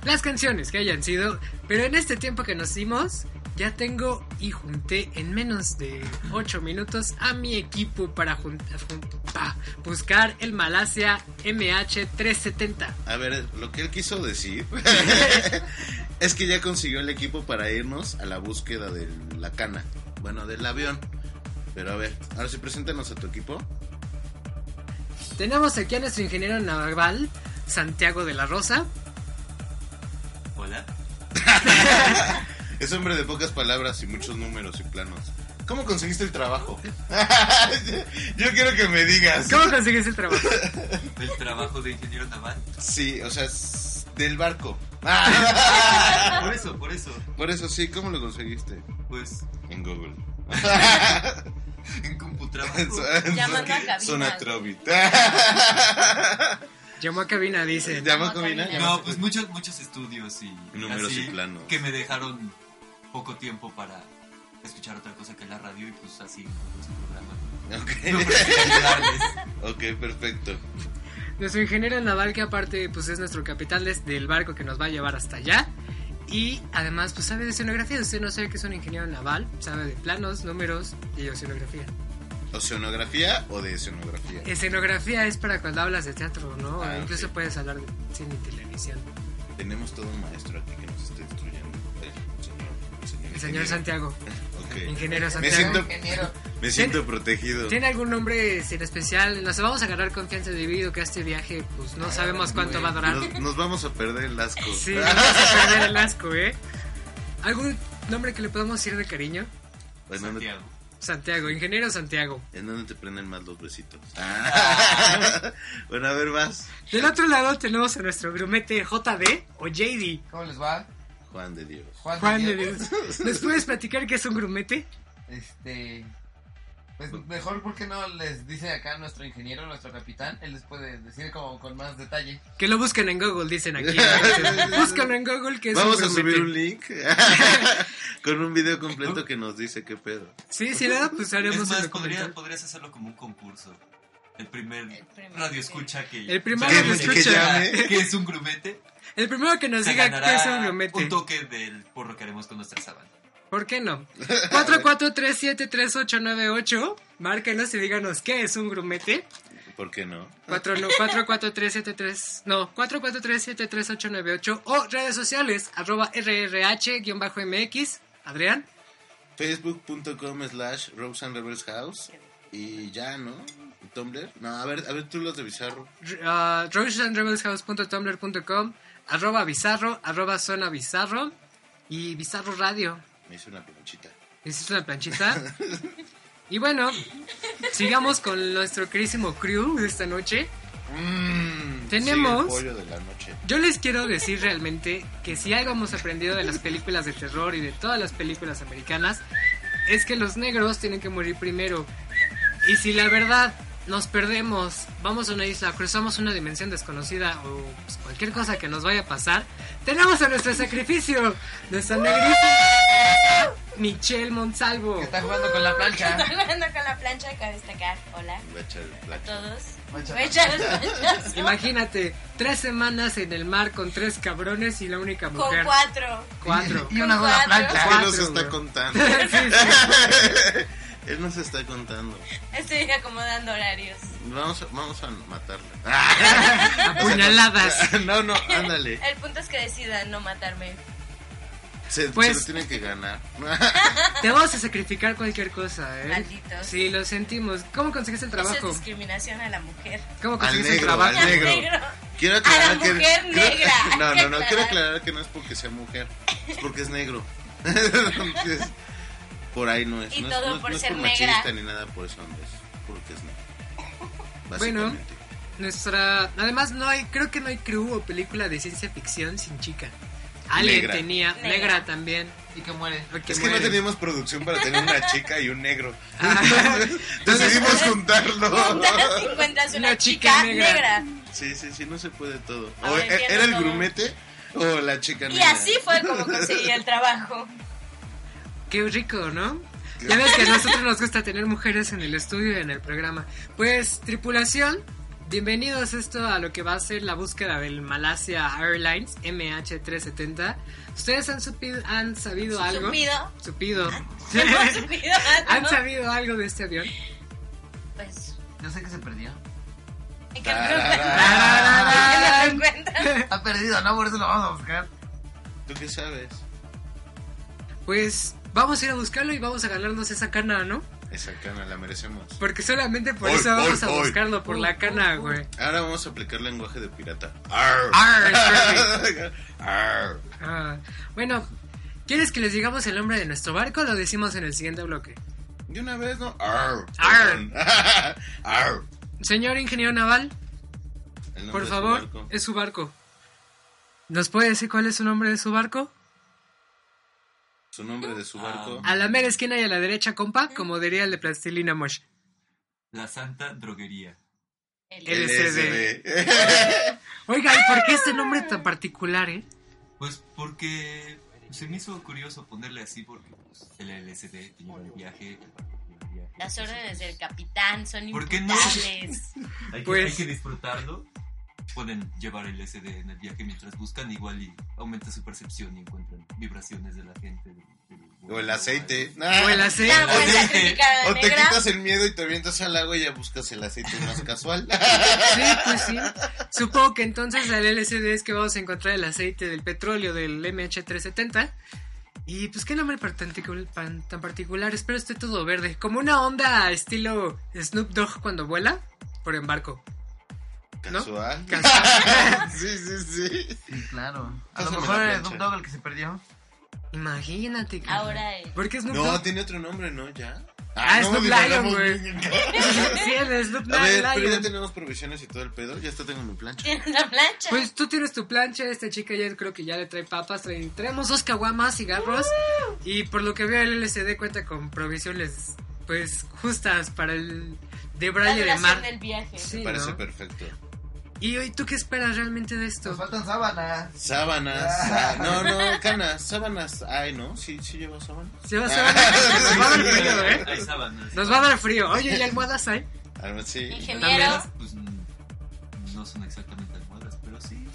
las canciones que hayan sido, pero en este tiempo que nos dimos, ya tengo y junté en menos de 8 minutos a mi equipo para, buscar el Malasia MH370.
A ver, lo que él quiso decir es que ya consiguió el equipo para irnos a la búsqueda de la cana. Bueno, del avión. Pero a ver, ahora sí, preséntanos a tu equipo.
Tenemos aquí a nuestro ingeniero naval, Santiago de la Rosa.
Hola.
Es hombre de pocas palabras y muchos números y planos. ¿Cómo conseguiste el trabajo? Yo quiero que me digas.
¿Cómo conseguiste el trabajo?
¿El trabajo de ingeniero naval?
Sí, o sea, es del barco.
por eso, por eso.
Por eso sí, ¿cómo lo conseguiste?
Pues
En Google.
en Computrabajo.
Llamando a cabina.
Zona Trovit.
Llamó a cabina, dice.
¿Llamó a cabina?
No, pues muchos, muchos estudios y
Números
así,
y planos.
que me dejaron poco tiempo para escuchar otra cosa que la radio y pues así pues, programa. No
Ok.
prefiero ayudarles.
ok, perfecto.
Nuestro ingeniero naval que aparte pues es nuestro capitán del barco que nos va a llevar hasta allá. Y además pues sabe de escenografía. Usted no sabe que es un ingeniero naval, sabe de planos, números y oceanografía.
¿Oceanografía o de escenografía?
Escenografía es para cuando hablas de teatro, ¿no?
Ah,
Incluso
ok.
puedes hablar de cine y televisión.
Tenemos todo un maestro aquí que señor, ingeniero.
Santiago. Ingeniero
Me
Santiago.
siento,
Ingeniero.
me siento protegido.
¿Tiene algún nombre sin especial? Nos vamos a agarrar confianza debido que este viaje pues no sabemos cuánto va a durar.
Nos, nos vamos a perder el asco.
Sí, nos vamos a perder el asco, ¿eh? ¿Algún nombre que le podamos decir de cariño?
Bueno, ¿en dónde-
Santiago.
Santiago, ingeniero Santiago.
¿En dónde te prenden más los besitos? Ah. bueno, a ver, más.
Del otro lado tenemos a nuestro grumete JD o JD.
¿Cómo les va?
Juan de Dios.
Juan,
Juan de
Dios.
Dios. ¿Nos puedes platicar qué es un grumete?
Este. Pues mejor porque no les dice acá nuestro ingeniero, nuestro capitán, él les puede decir como con más detalle.
Que lo busquen en Google, dicen aquí. Búscalo en Google que es
Vamos
un
a subir un link con un video completo que nos dice qué pedo.
Sí, sí, nada, pues haremos
Es más,
un
podría- podrías hacerlo como un concurso. El primer,
primer,
radio escucha que
El primer
llame-
radio escucha.
que llame, que es un grumete.
El primero que nos diga qué es un grumete.
Un toque del porro que haremos con nuestra sábana.
¿Por qué no? 44373898. Márquenos y díganos qué es un grumete.
¿Por qué no?
4 no, 443733 no 44373898 o redes sociales arroba rrh-mx Adrián
Facebook.com slash Rose and House. Y ya, ¿no? Tumblr. No, a ver, a ver tú los de Bizarro.
uh, rosesandrebelshouse.tumblr.com arroba bizarro arroba zona bizarro y bizarro radio
Me hice una planchita.
¿Hiciste una planchita? y bueno, sigamos con nuestro querísimo crew de esta noche.
Mm,
Tenemos-
el pollo de la noche.
Yo les quiero decir realmente que si algo hemos aprendido de las películas de terror y de todas las películas americanas, es que los negros tienen que morir primero. Y si la verdad nos perdemos, vamos a una isla, cruzamos una dimensión desconocida o pues, cualquier cosa que nos vaya a pasar, tenemos a nuestro sacrificio, nuestra negrísima, Michelle Monsalvo.
Que está jugando con la plancha.
Estoy jugando con la plancha, cabe destacar. Hola
a plancha.
todos.
Voy a echar
Voy a echar el planchazo.
Imagínate, tres semanas en el mar con tres cabrones y la única
Con
mujer.
cuatro.
Cuatro.
Y una sola plancha.
Él
Cuatro,
no se está contando.
Sí, sí.
Él no se está contando.
Estoy acomodando horarios.
Vamos a, vamos a matarla.
Apuñaladas.
No, no, ándale.
El punto es que decidan no matarme.
Se,
Pues-
se lo tienen que ganar.
Te vamos a sacrificar cualquier cosa, ¿eh?
Malditos.
Sí, lo sentimos. ¿Cómo consigues el
Eso es
trabajo?
discriminación a la mujer.
¿Cómo
Al
consigues el
negro,
trabajo?
al negro.
negro.
Quiero
A
aclarar
la
que.
mujer
quiero-
negra,
No, no, no. Quiero
aclarar.
aclarar que no es porque sea mujer. Es porque es negro. Entonces, por ahí no es.
Y
no
todo
es, no es-
por
no es
ser
por
negra.
machista ni nada por eso, hombres. Porque es negro.
Bueno,
Básicamente.
nuestra... Además, no hay, creo que no hay crew o película de ciencia ficción sin chica. Alguien
Negra.
tenía,
Negra.
negra, también.
Y que muere.
porque
Es que no
muere.
teníamos producción para tener una chica y un negro.
Ah.
Decidimos juntarlo.
Juntas 50 es una,
Una chica
chica,
negra.
negra.
Sí, sí, sí, no se puede todo. O
entiendo
era el
todo.
grumete o la chica
Y
negra.
así fue como conseguí el trabajo.
Qué rico, ¿no? Ya ves que a nosotros nos gusta tener mujeres en el estudio y en el programa. Pues, tripulación, bienvenidos esto a lo que va a ser la búsqueda del Malasia Airlines MH370. ¿Ustedes han, supido, han sabido algo?
¿Supido?
Supido.
¿Hemos supido algo?
¿Han sabido algo de este avión?
Pues,
Yo sé que se perdió.
¿en qué me
Tararara.
¿En qué me encuentro?
Está perdido, ¿no? Por eso lo vamos a buscar.
¿Tú qué sabes?
Pues vamos a ir a buscarlo y vamos a ganarnos esa cana, ¿no?
Esa cana la merecemos.
Porque solamente por eso vamos a buscarlo, por la cana, güey.
Ahora vamos a aplicar lenguaje de pirata. Arr.
Arr,
Arr.
Ah, bueno, ¿quieres que les digamos el nombre de nuestro barco o lo decimos en el siguiente bloque?
De una vez, ¿no? Arr.
Arr. Señor ingeniero naval, por
su
favor, es su barco. ¿Nos puede decir cuál es su nombre de su barco?
Su nombre de su barco.
A la mera esquina y a la derecha, compa, como diría el de Plastilina Mosh.
La Santa Droguería.
LSD. Oiga, ¿y por qué este nombre tan particular, eh?
Pues porque se me hizo curioso ponerle así porque pues, el LSD te lleva de viaje.
Las órdenes del capitán son
¿Por qué no? Hay que,
Pues-
hay que disfrutarlo. Pueden llevar el LSD en el viaje mientras buscan, igual y aumenta su percepción y encuentran vibraciones de la gente. del-
O el aceite.
O el aceite.
Pues, sacrificada
O te quitas el miedo y te avientas al agua y ya buscas el aceite más casual.
Sí, pues sí. Supongo que entonces al LSD es que vamos a encontrar el aceite del petróleo del MH370. Y pues qué nombre tan particular. Espero esté todo verde. Como una onda estilo Snoop Dogg cuando vuela por embarco. ¿No?
Casual.
Casual.
sí, sí, sí.
Sí, claro. A lo mejor es
plancha.
Snoop Dogg el que se perdió.
Imagínate. cabrón.
Ahora eh,
¿Por qué Snoop
No,
Dogg?
tiene otro nombre, ¿no? ¿Ya?
Ah,
no,
Snoop Lion, güey. sí, el Snoop
A ver, pero ya
Lion.
tenemos provisiones y todo el pedo. Ya hasta tengo mi plancha.
tienes la plancha.
Pues tú tienes tu plancha, esta chica ya creo que ya le trae papas, trae- traemos dos caguamas, cigarros y por lo que veo el LCD cuenta con provisiones pues justas para el de Braille de mar.
del viaje.
Sí,
Me parece
¿no?
perfecto.
¿Y hoy tú qué esperas realmente de esto?
Nos faltan sábanas.
Sábanas. ah, no, no, canas. Sábanas. Ay, no. Sí, sí llevo sábanas.
¿Se va a sábanas? Nos va a dar frío, ¿eh?
Hay sábanas.
Nos va a dar frío. Oye, ¿y almohadas hay?
Así.
Ingeniero.
Pues mm, no son exactamente almohadas, pero sí.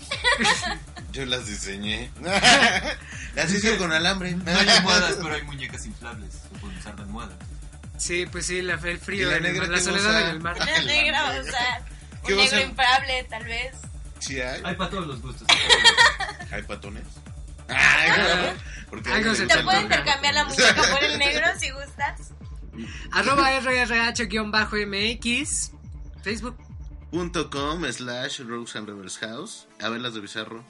Yo las diseñé. las hice con alambre.
No hay almohadas, pero hay muñecas inflables. Se pueden usar de almohada.
Sí, pues sí, la, el frío,
¿Y la negra
la soledad
usa?
en el mar.
Una negra, o sea,
¿Qué
un negro
ser?
imparable, tal vez.
Sí hay.
Hay para todos los gustos.
Hay patones. Ay, no. Porque
Algo se
Te
antoja.
intercambiar la muñeca por el negro si gustas.
Arroba RRH-MX Facebook
Punto com slash Rose and Rebels House. A ver las de Bizarro.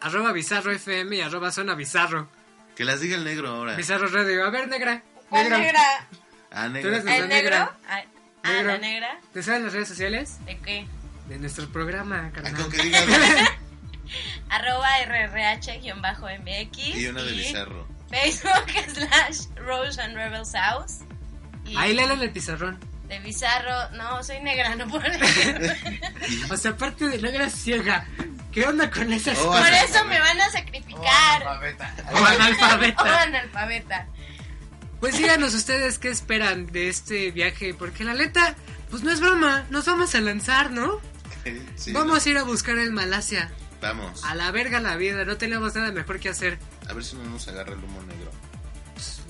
Arroba Bizarro FM y arroba Zona Bizarro
Que las diga el negro ahora.
Bizarro Radio. A ver, negra.
¿Cuál negra?
Ah,
Tú eres
negra.
¿El negro?
negra.
Ah,
Negro.
la negra.
¿Te sabes las redes sociales?
¿De qué?
De nuestro programa, carnal.
con que diga
Arroba RRH-MX.
Y una de
y
Bizarro.
Facebook slash Rose and Rebels House. Y
Ahí léelo en el pizarrón.
de Bizarro. No, soy negra, no por
O sea, aparte de negra ciega. ¿Qué onda con esas
Oh,
Por eso me van a sacrificar.
Analfabeta.
O analfabeta.
O analfabeta.
Pues díganos ustedes qué esperan de este viaje, porque la neta, pues no es broma, nos vamos a lanzar, ¿no?
Sí,
vamos a ir a buscar el Malasia.
Vamos.
A la verga la vida, no tenemos nada mejor que hacer.
A ver si no nos agarra el humo negro.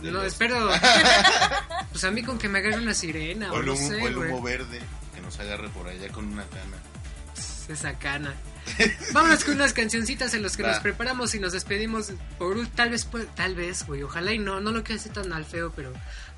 De
No,
los-
espero. pues a mí con que me agarre una sirena
O
o
el
no
humo,
sé,
o el humo verde que nos agarre por allá con una cana.
Esa cana. Vámonos con unas cancioncitas en las que
Va.
nos preparamos y nos despedimos por un- tal vez pu- tal vez, güey, ojalá y no, no lo quiero hacer tan al feo, pero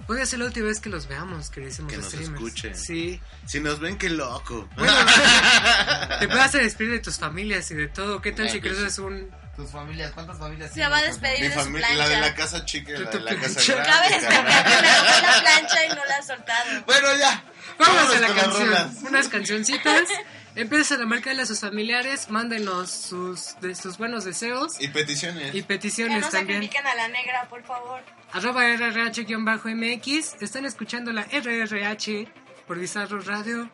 puede ser la última vez que los veamos, queridísimos
Que nos
streamers.
escuchen.
Sí.
Si nos ven, qué loco.
Te vas a despedir de tus familias y de todo. ¿Qué tal
Ah,
si
pues,
crees un
Tus familias, ¿cuántas familias
Se va a despedir
Mi
de su
familia,
plancha.
la de la casa chica la de la casa.
Cabe
grande.
destacar que me robó la plancha y no la ha soltado.
Bueno, ya.
Vamos a
Vámonos
la
con las
canción.
rolas.
Unas cancioncitas. Empiezan a marcarle a sus familiares, mándenos sus, de sus buenos deseos
Y peticiones.
y peticiones
no
también.
sacrifiquen a la negra, por favor.
Arroba RRH-MX. Están escuchando la RRH por Bizarro Radio.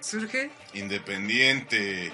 ¿Surge?
Independiente.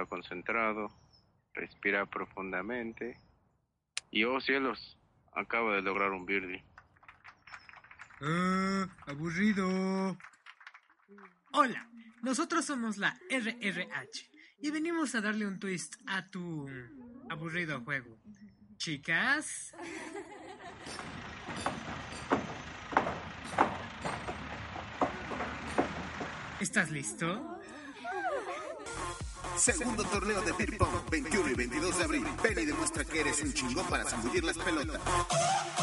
Está concentrado, respira profundamente y oh cielos, acaba de lograr un birdie.
Ah, aburrido. Hola, nosotros somos la RRH y venimos a darle un twist a tu aburrido juego. Chicas, ¿estás listo?
Segundo torneo de Beer Pong, 21 y 22 de abril. Ven y demuestra que eres un chingón para zambulir las pelotas.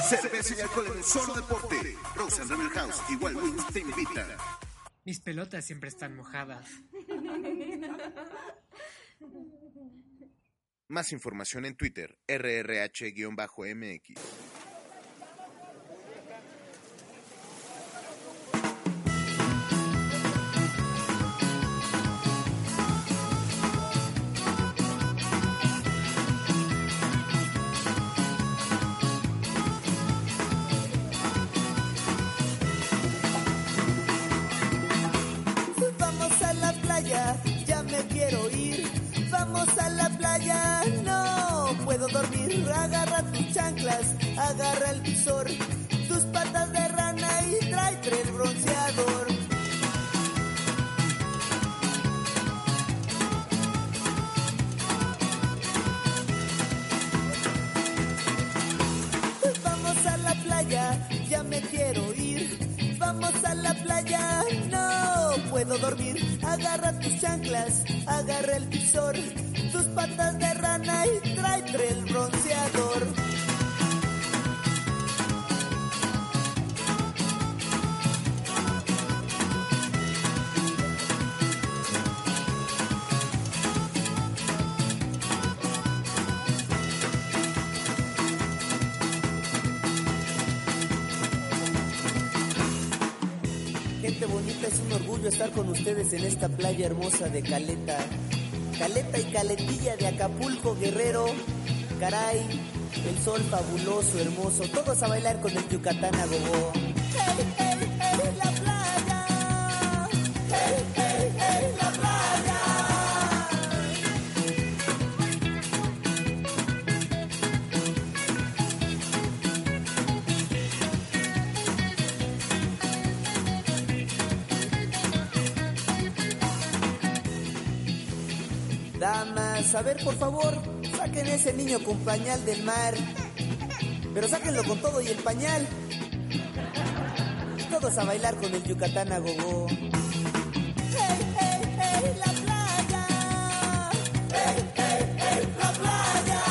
Cerveza y alcohol en un solo deporte. Rose and Rebel House y Wild Wings te invitan.
Mis pelotas siempre están mojadas.
Más información en Twitter, RRH-MX.
Vamos a la playa, no puedo dormir. Agarra tus chanclas, agarra el visor, tus patas de rana y tráete el bronceador. Vamos a la playa, ya me quiero ir. Vamos a la playa, no puedo dormir. Agarra tus chanclas, agarra el visor, tus patas de rana y tráete el bronceador. Estar con ustedes en esta playa hermosa de Caleta. Caleta y Caletilla de Acapulco, Guerrero. Caray, el sol fabuloso, hermoso. Todos a bailar con el Yucatán a A ver, por favor, saquen ese niño con pañal del mar. Pero sáquenlo con todo y el pañal. Todos a bailar con el Yucatán a gogo. ¡Hey, hey, hey, la playa! ¡Hey, hey, hey, la playa!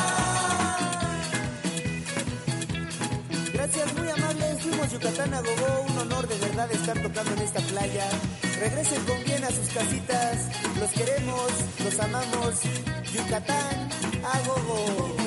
Gracias, muy amables. Fuimos Yucatán a gogo. Un honor de verdad estar tocando en esta playa. Regresen con bien a sus casitas. Los queremos, los amamos. Yucatán a gogo.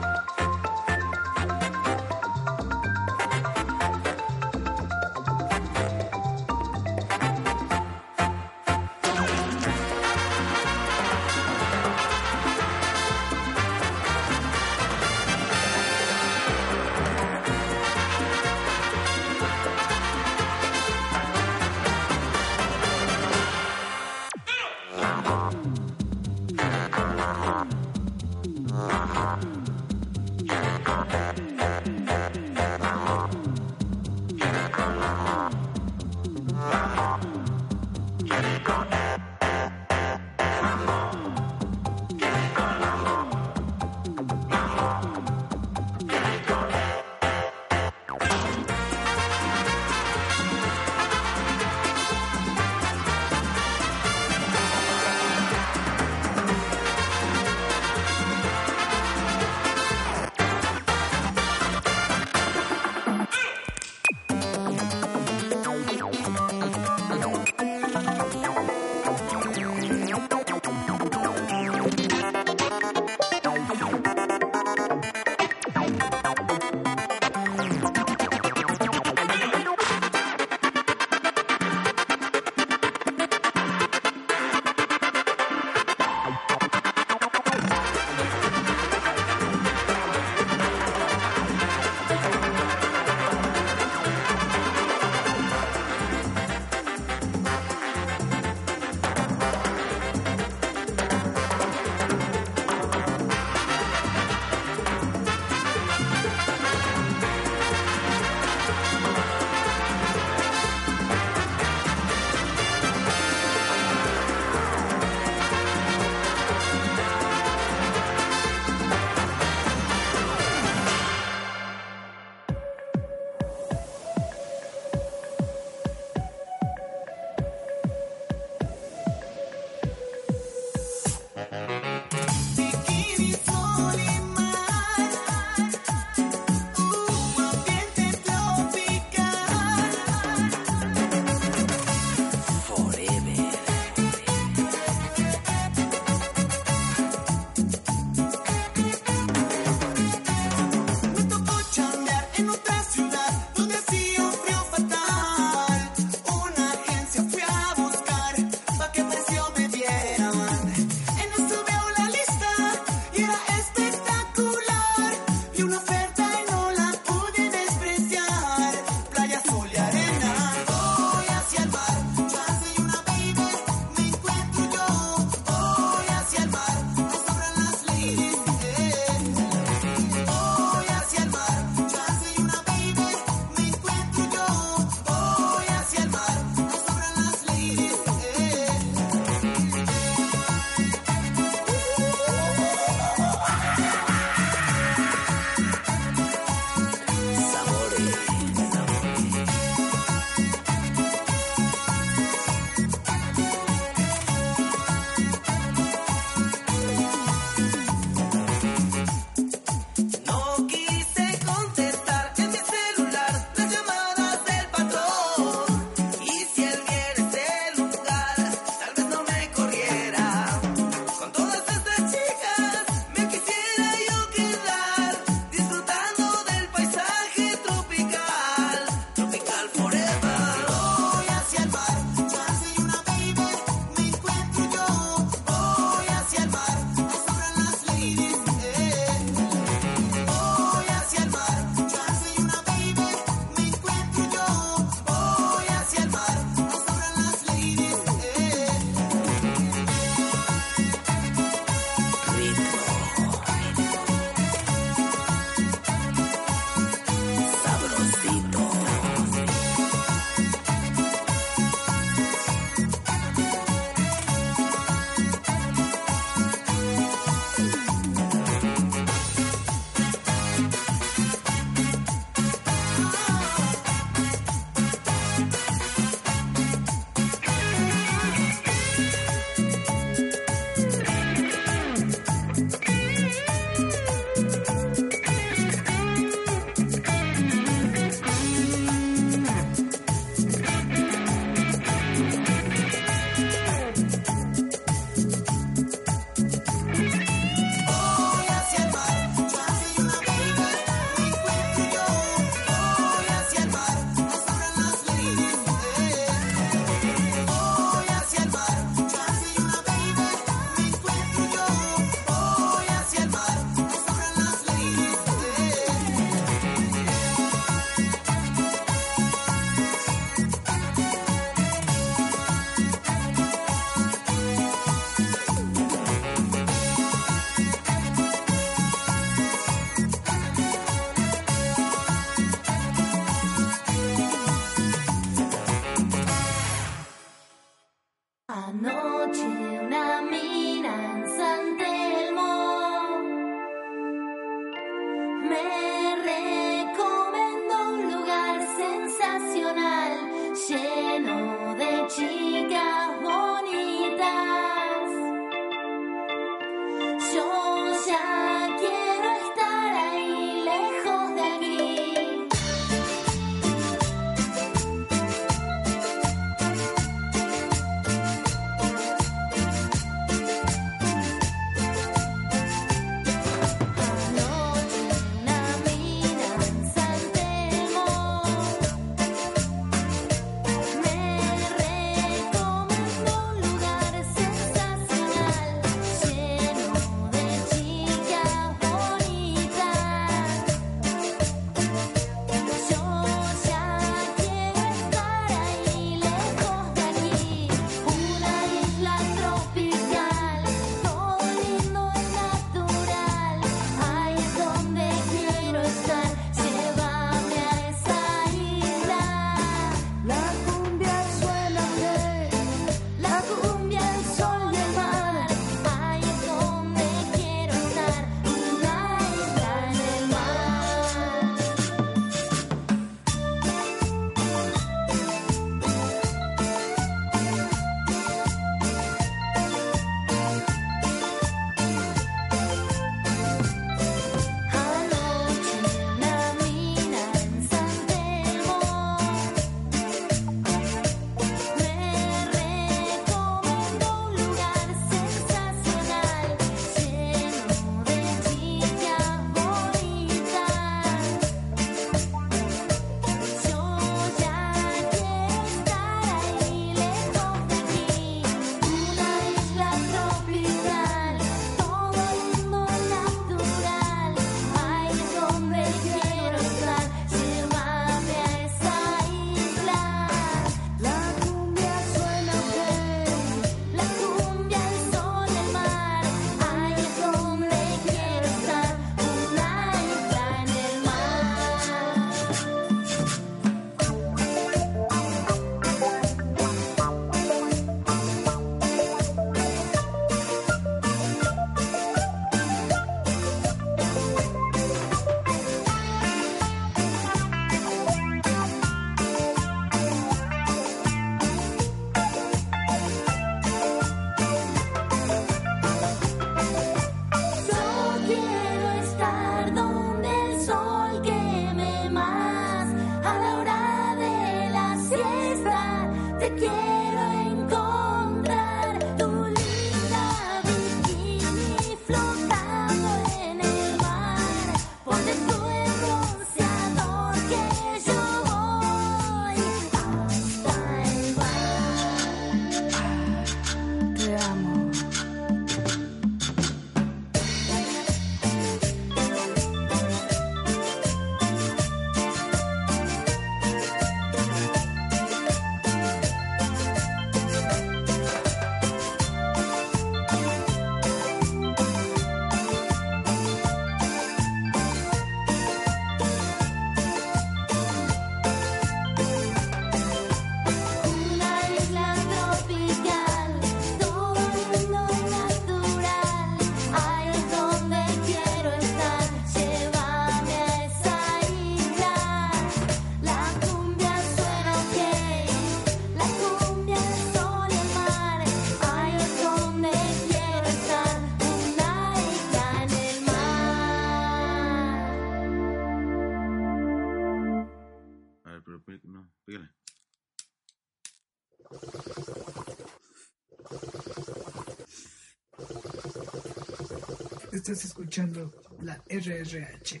Estás escuchando la RRH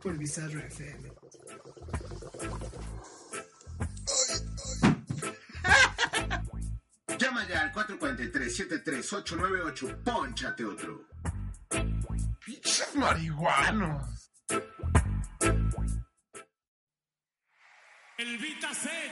por Bizarro FM.
Llama ya al 443-73898. Pónchate otro.
Pinches marihuanos.
El Vita Set.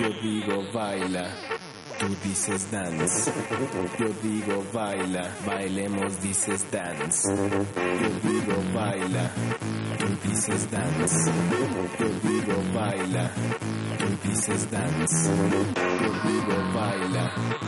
Yo digo baila, tú dices dance. Yo digo baila, bailemos, dices dance. Yo digo baila, tú dices dance. Yo digo baila, tú dices dance. Yo digo baila.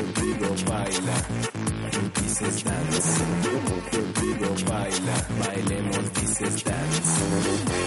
prohibido baila, dices dance. prohibido baila, bailemos dices dance.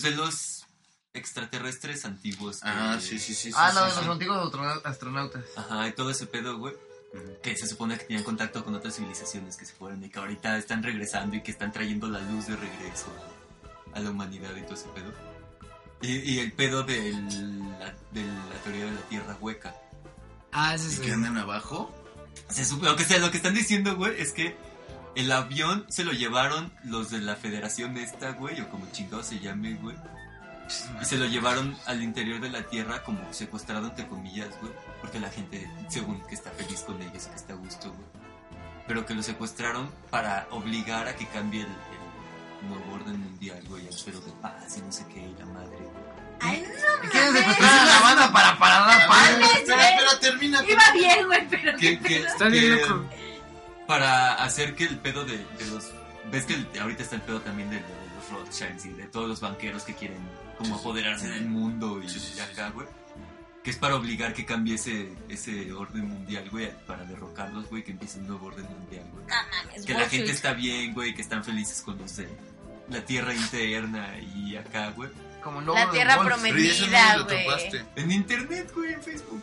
Pues de los extraterrestres antiguos.
Ah,
que-
sí, sí, sí,
Ah,
sí,
no,
sí,
de los
sí.
antiguos astronau- astronautas.
Ajá, y todo ese pedo, güey. Que se supone que tenían contacto con otras civilizaciones que se fueron y que ahorita están regresando y que están trayendo la luz de regreso a, la humanidad y todo ese pedo. Y, y el pedo de la, de la teoría de la Tierra hueca.
Ah, ese
¿Y
es
que andan abajo?
Se sup- lo, que sea, lo que están diciendo, güey, es que el avión se lo llevaron los de la federación esta, güey, o como chingado se llame, güey. Y se lo llevaron al interior de la Tierra como secuestrado, entre comillas, güey. Porque la gente, según que está feliz con ellos que está a gusto, güey. Pero que lo secuestraron para obligar a que cambie el, el nuevo orden mundial, güey. El pero de paz y no sé qué, y la madre, güey.
Ay, no
¿Quieren
mames.
secuestrar a la banda para parar la paz?
Espera, termina.
Iba bien, güey, pero qué
que-
pedo.
Está bien loco.
Para hacer que el pedo de, de los ves que el- ahorita está el pedo también de, de los Rothschilds y de todos los banqueros que quieren como apoderarse del mundo y de acá güey. Que es para obligar que cambie ese, ese orden mundial güey para derrocarlos güey que empiece un nuevo orden mundial güey.
No mames,
que la gente está bien güey que están felices con los de la tierra interna y acá güey.
Como
La tierra prometida, güey.
en internet güey en Facebook.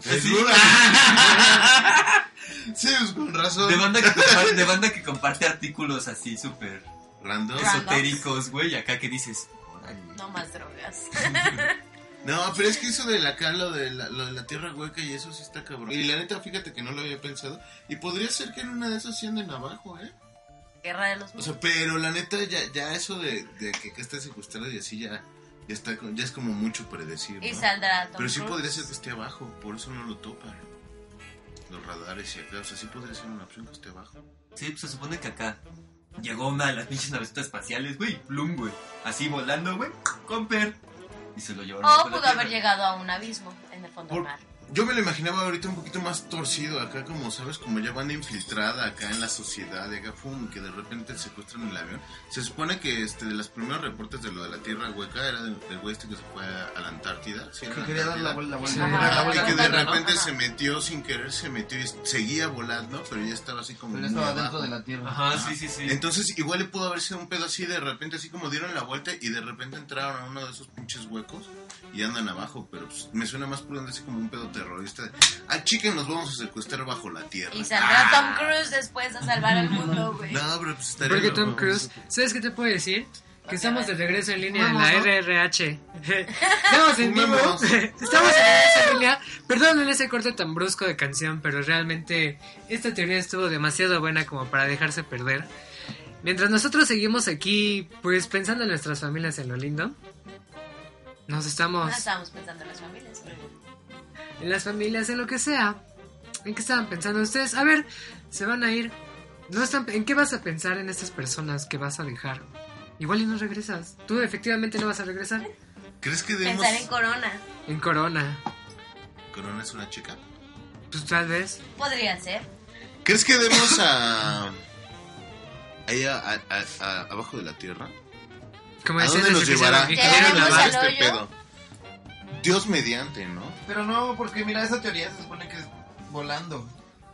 Facebook. Sí, pues con razón.
De banda que comparte, de banda que comparte artículos así súper
Random.
esotéricos, güey, acá que dices, órale.
No más drogas.
No, pero es que eso de la lo de la, lo de la tierra hueca y eso sí está cabrón. Y la neta, fíjate que no lo había pensado. Y podría ser que en una de esas sí anden abajo, ¿eh?
Guerra de los
O sea, pero la neta, ya, ya eso de, de que acá está secuestrado y así ya, ya, está, ya es como mucho predecir.
Y
¿no?
saldrá Tom
Pero sí
Cruise.
podría ser que esté abajo, por eso no lo topan. Los radares y acá, o sea, sí podría ser una opción que esté abajo.
Sí, pues se supone que acá llegó una de las pinches navecitas espaciales, güey, plum, güey, así volando, güey, comper. Y se lo llevaron
O pudo haber llegado a un abismo en el fondo del mar.
Yo me lo imaginaba ahorita un poquito más torcido, acá como, ¿sabes? Como ya van infiltrada acá en la sociedad, de acá, pum, que de repente secuestran el avión. Se supone que este, de los primeros reportes de lo de la Tierra Hueca era del, del güey este que se fue a, a la Antártida. ¿sí
Que quería dar la vuelta.
Y que de repente se metió sin querer, se metió y seguía volando, pero ya estaba así como.
Pero estaba
abajo.
dentro de la tierra.
Ajá, sí, sí, sí.
Entonces, igual le pudo haber sido un pedo así de repente, así como dieron la vuelta y de repente entraron a uno de esos pinches huecos y andan abajo. Pero pues, me suena más prudente así como un pedo terrorista. de, Ah, chiquen, nos vamos a secuestrar bajo la tierra.
Y saldrá
Ah.
Tom Cruise después a salvar al mundo, güey.
No, pero pues estaría
Porque. Tom Cruise, ¿sabes qué te puedo decir? Que estamos de regreso en línea en la
¿no?
RRH. Estamos en vivo. Estamos en regreso en línea. Perdonen ese corte tan brusco de canción, pero realmente esta teoría estuvo demasiado buena como para dejarse perder. Mientras nosotros seguimos aquí, pues pensando en nuestras familias en lo lindo, nos
No
estamos
estábamos pensando en las familias.
en las familias, en lo que sea. ¿En qué estaban pensando ustedes? A ver, se van a ir. No están, ¿En qué vas a pensar en estas personas que vas a dejar? Igual y no regresas. Tú efectivamente no vas a regresar.
¿Crees que debemos...
Pensar en Corona.
En Corona.
¿Corona es una chica?
Pues tal vez.
Podría ser.
¿Crees que demos a... Ahí a, a- a- a- abajo de la tierra?
Como
¿A
decía
dónde nos llevará?
ingeniero
¿A este pedo? Dios mediante, ¿no?
Pero no, porque mira, esa teoría se supone que es volando.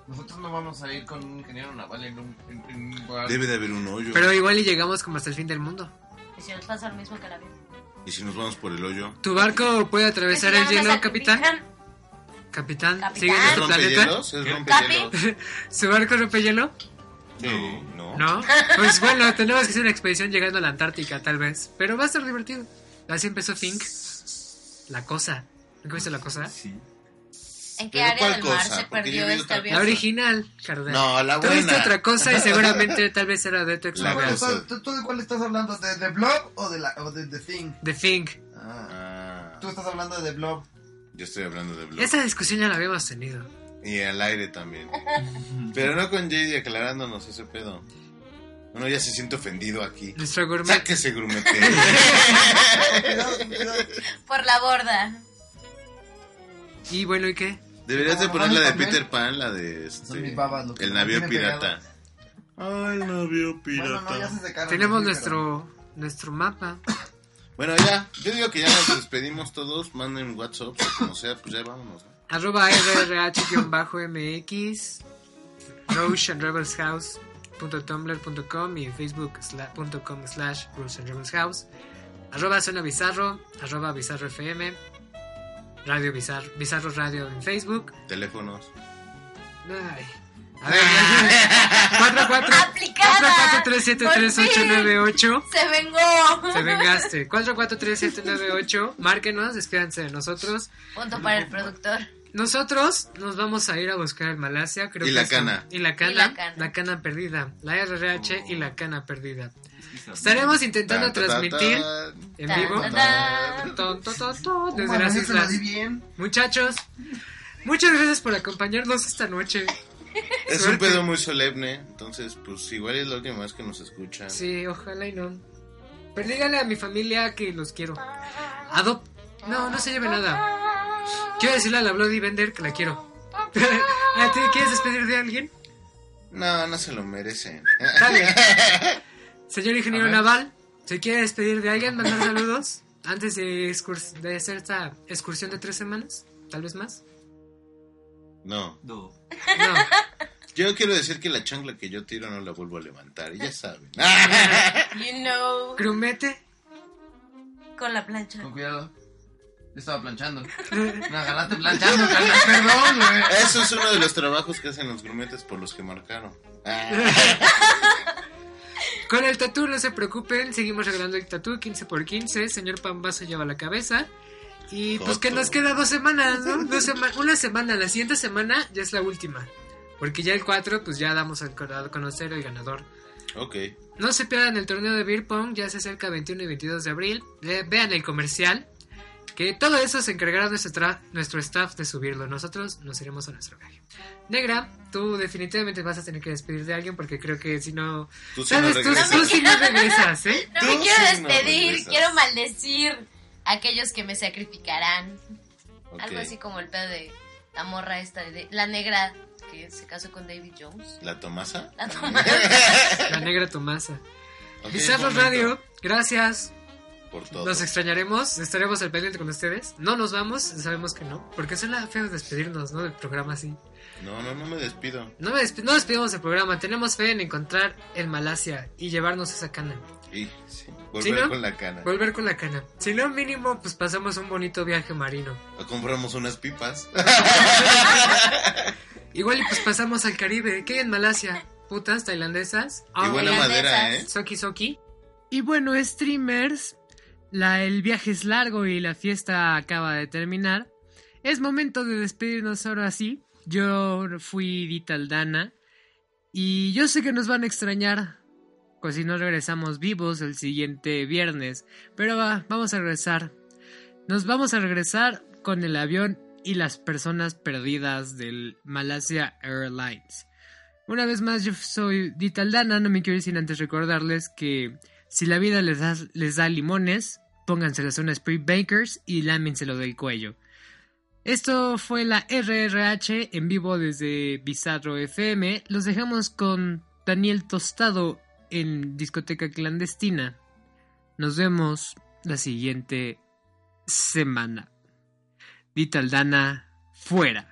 Nosotros no vamos a ir con un ingeniero naval en un, en, en un lugar.
Debe de haber un hoyo.
Pero igual y llegamos como hasta el fin del mundo.
Y si nos pasa lo mismo que la vida.
¿Y si nos vamos por el hoyo?
¿Tu barco puede atravesar el hielo, capitán? Capitán,
Capitán.
¿sigue en
¿Es
nuestro planeta?
rompehielos? ¿Es rompehielos?
¿Su barco rompe hielo?
Sí, no.
¿No? Pues bueno, tenemos que hacer una expedición llegando a la Antártica, tal vez. Pero va a estar divertido. Así empezó Fink. La cosa. ¿Nunca viste la cosa?
Sí.
¿En qué
¿Pero
área del mar
cosa?
se
Porque
perdió avión?
La original, Cardel.
No, la
Tú viste
buena.
otra cosa y seguramente tal vez era de tu ex
La
¿Cuál
novia.
estás- ¿Tú, tú de cuál estás hablando? ¿De The Blob o de, la, o de The Thing?
De Fink.
Ah,
Ah,
tú estás hablando de The Blob.
yo estoy hablando de Blob.
Esa discusión ya la habíamos tenido.
Y al aire también. Pero no con JD aclarándonos ese pedo. Uno ya se siente ofendido aquí.
Nuestro gourmet.
Sáquese grumete.
Por la borda.
Y bueno, ¿y qué?
Deberías de
Como
poner la de. Peter Pan, la de este, el navío pirata. Ay, el navío
Bueno, no, ya
pirata.
Tenemos nuestro nuestro mapa.
Bueno, ya, yo digo que ya nos despedimos todos, manden WhatsApp, o como sea, pues ya vámonos.
Arroba RRH-MX Roche and Rebels House .tumblr.com y facebook.com slash Roche and Rebels House arroba Zona Bizarro arroba Bizarro FM Radio Bizarro, Bizarro Radio en Facebook
Teléfonos.
Ay. A ver, 44
Aplicada.
44373898
Se vengó.
Se vengaste 443798 Márquenos, despídanse de nosotros
Punto para el productor.
Nosotros nos vamos a ir a buscar el Malasia, creo
Y
que
la
es-
cana.
Y la cana,
Y la cana.
la cana perdida, la RRH y la cana perdida. Estaremos intentando
Tan, tan,
transmitir
tan.
en vivo desde las islas. Muchachos, muchas gracias por acompañarnos esta noche.
Es un pedo muy solemne, entonces pues igual es la última vez que nos escuchan.
Sí, ojalá y no. Pero dígale a mi familia que los quiero. Adop. No, no se lleve nada. Quiero decirle a la Bloody Bender que la quiero. ¿A ti quieres despedir de alguien?
No, no se lo merecen.
Dale. Señor ingeniero naval, ¿se quiere despedir de alguien? ¿Mandar saludos? Antes de, excurs- de hacer esta excursión de tres semanas, tal vez más.
No.
No.
No.
Yo quiero decir que la chancla que yo tiro no la vuelvo a levantar, ya saben.
You know.
Grumete.
Con la plancha.
Con cuidado. Yo estaba planchando. Me agarraste planchando, carnal. Perdón, güey.
Eso es uno de los trabajos que hacen los grumetes por los que marcaron.
Con el tatú, no se preocupen, seguimos regalando el tatú 15 por 15. Señor Pambazo lleva la cabeza. Y pues que nos queda dos semanas, ¿no? Dos sema- una semana, la siguiente semana ya es la última. Porque ya el 4, pues ya damos a conocer el ganador.
Ok.
No se pierdan el torneo de Beer Pong, ya se acerca 21 y 22 de abril. Eh, vean el comercial. Que todo eso se encargará nuestro, nuestro staff de subirlo. Nosotros nos iremos a nuestro viaje. Negra, tú definitivamente vas a tener que despedir de alguien porque creo que si no.
Tú sí
¿Sabes?
no
tú,
regresas.
tú sí no regresas, ¿eh?
No
Tú
me quiero
sí no
despedir,
regresas.
quiero maldecir a aquellos que me sacrificarán.
Ok.
Algo así como el pedo de la morra esta, de, la negra que se casó con David Jones.
¿La Tomasa?
La Tomasa.
La negra Tomasa.
Ok,
Bizarro. Radio, gracias.
Por todo.
Nos extrañaremos, estaremos al pendiente con ustedes. No nos vamos, sabemos que no, porque suena feo despedirnos, ¿no? Del programa así.
No, no, no me despido.
No, me despi- no despidamos el programa, tenemos fe en encontrar el Malasia y llevarnos esa cana.
Y sí, volver
¿Sí, no?
con la cana.
Volver con la cana. Si no, mínimo, pues pasamos un bonito viaje marino.
O compramos unas pipas.
Igual y pues pasamos al Caribe. ¿Qué hay en Malasia? Putas tailandesas.
Y buena madera, ¿eh?
Soki Soki. Y bueno, streamers, el viaje es largo y la fiesta acaba de terminar. Es momento de despedirnos ahora sí. Yo fui Dita Aldana y yo sé que nos van a extrañar. Pues si no regresamos vivos el siguiente viernes. Pero va, vamos a regresar. Nos vamos a regresar con el avión y las personas perdidas del Malaysia Airlines. Una vez más, yo soy Dita Aldana, no me quiero ir sin antes recordarles que si la vida les da, les da limones, pónganselos a una Spring Bakers y lámenselo del cuello. Esto fue la RRH en vivo desde Bizarro FM. Los dejamos con Daniel Tostado en discoteca clandestina. Nos vemos la siguiente semana. Dita Aldana, fuera.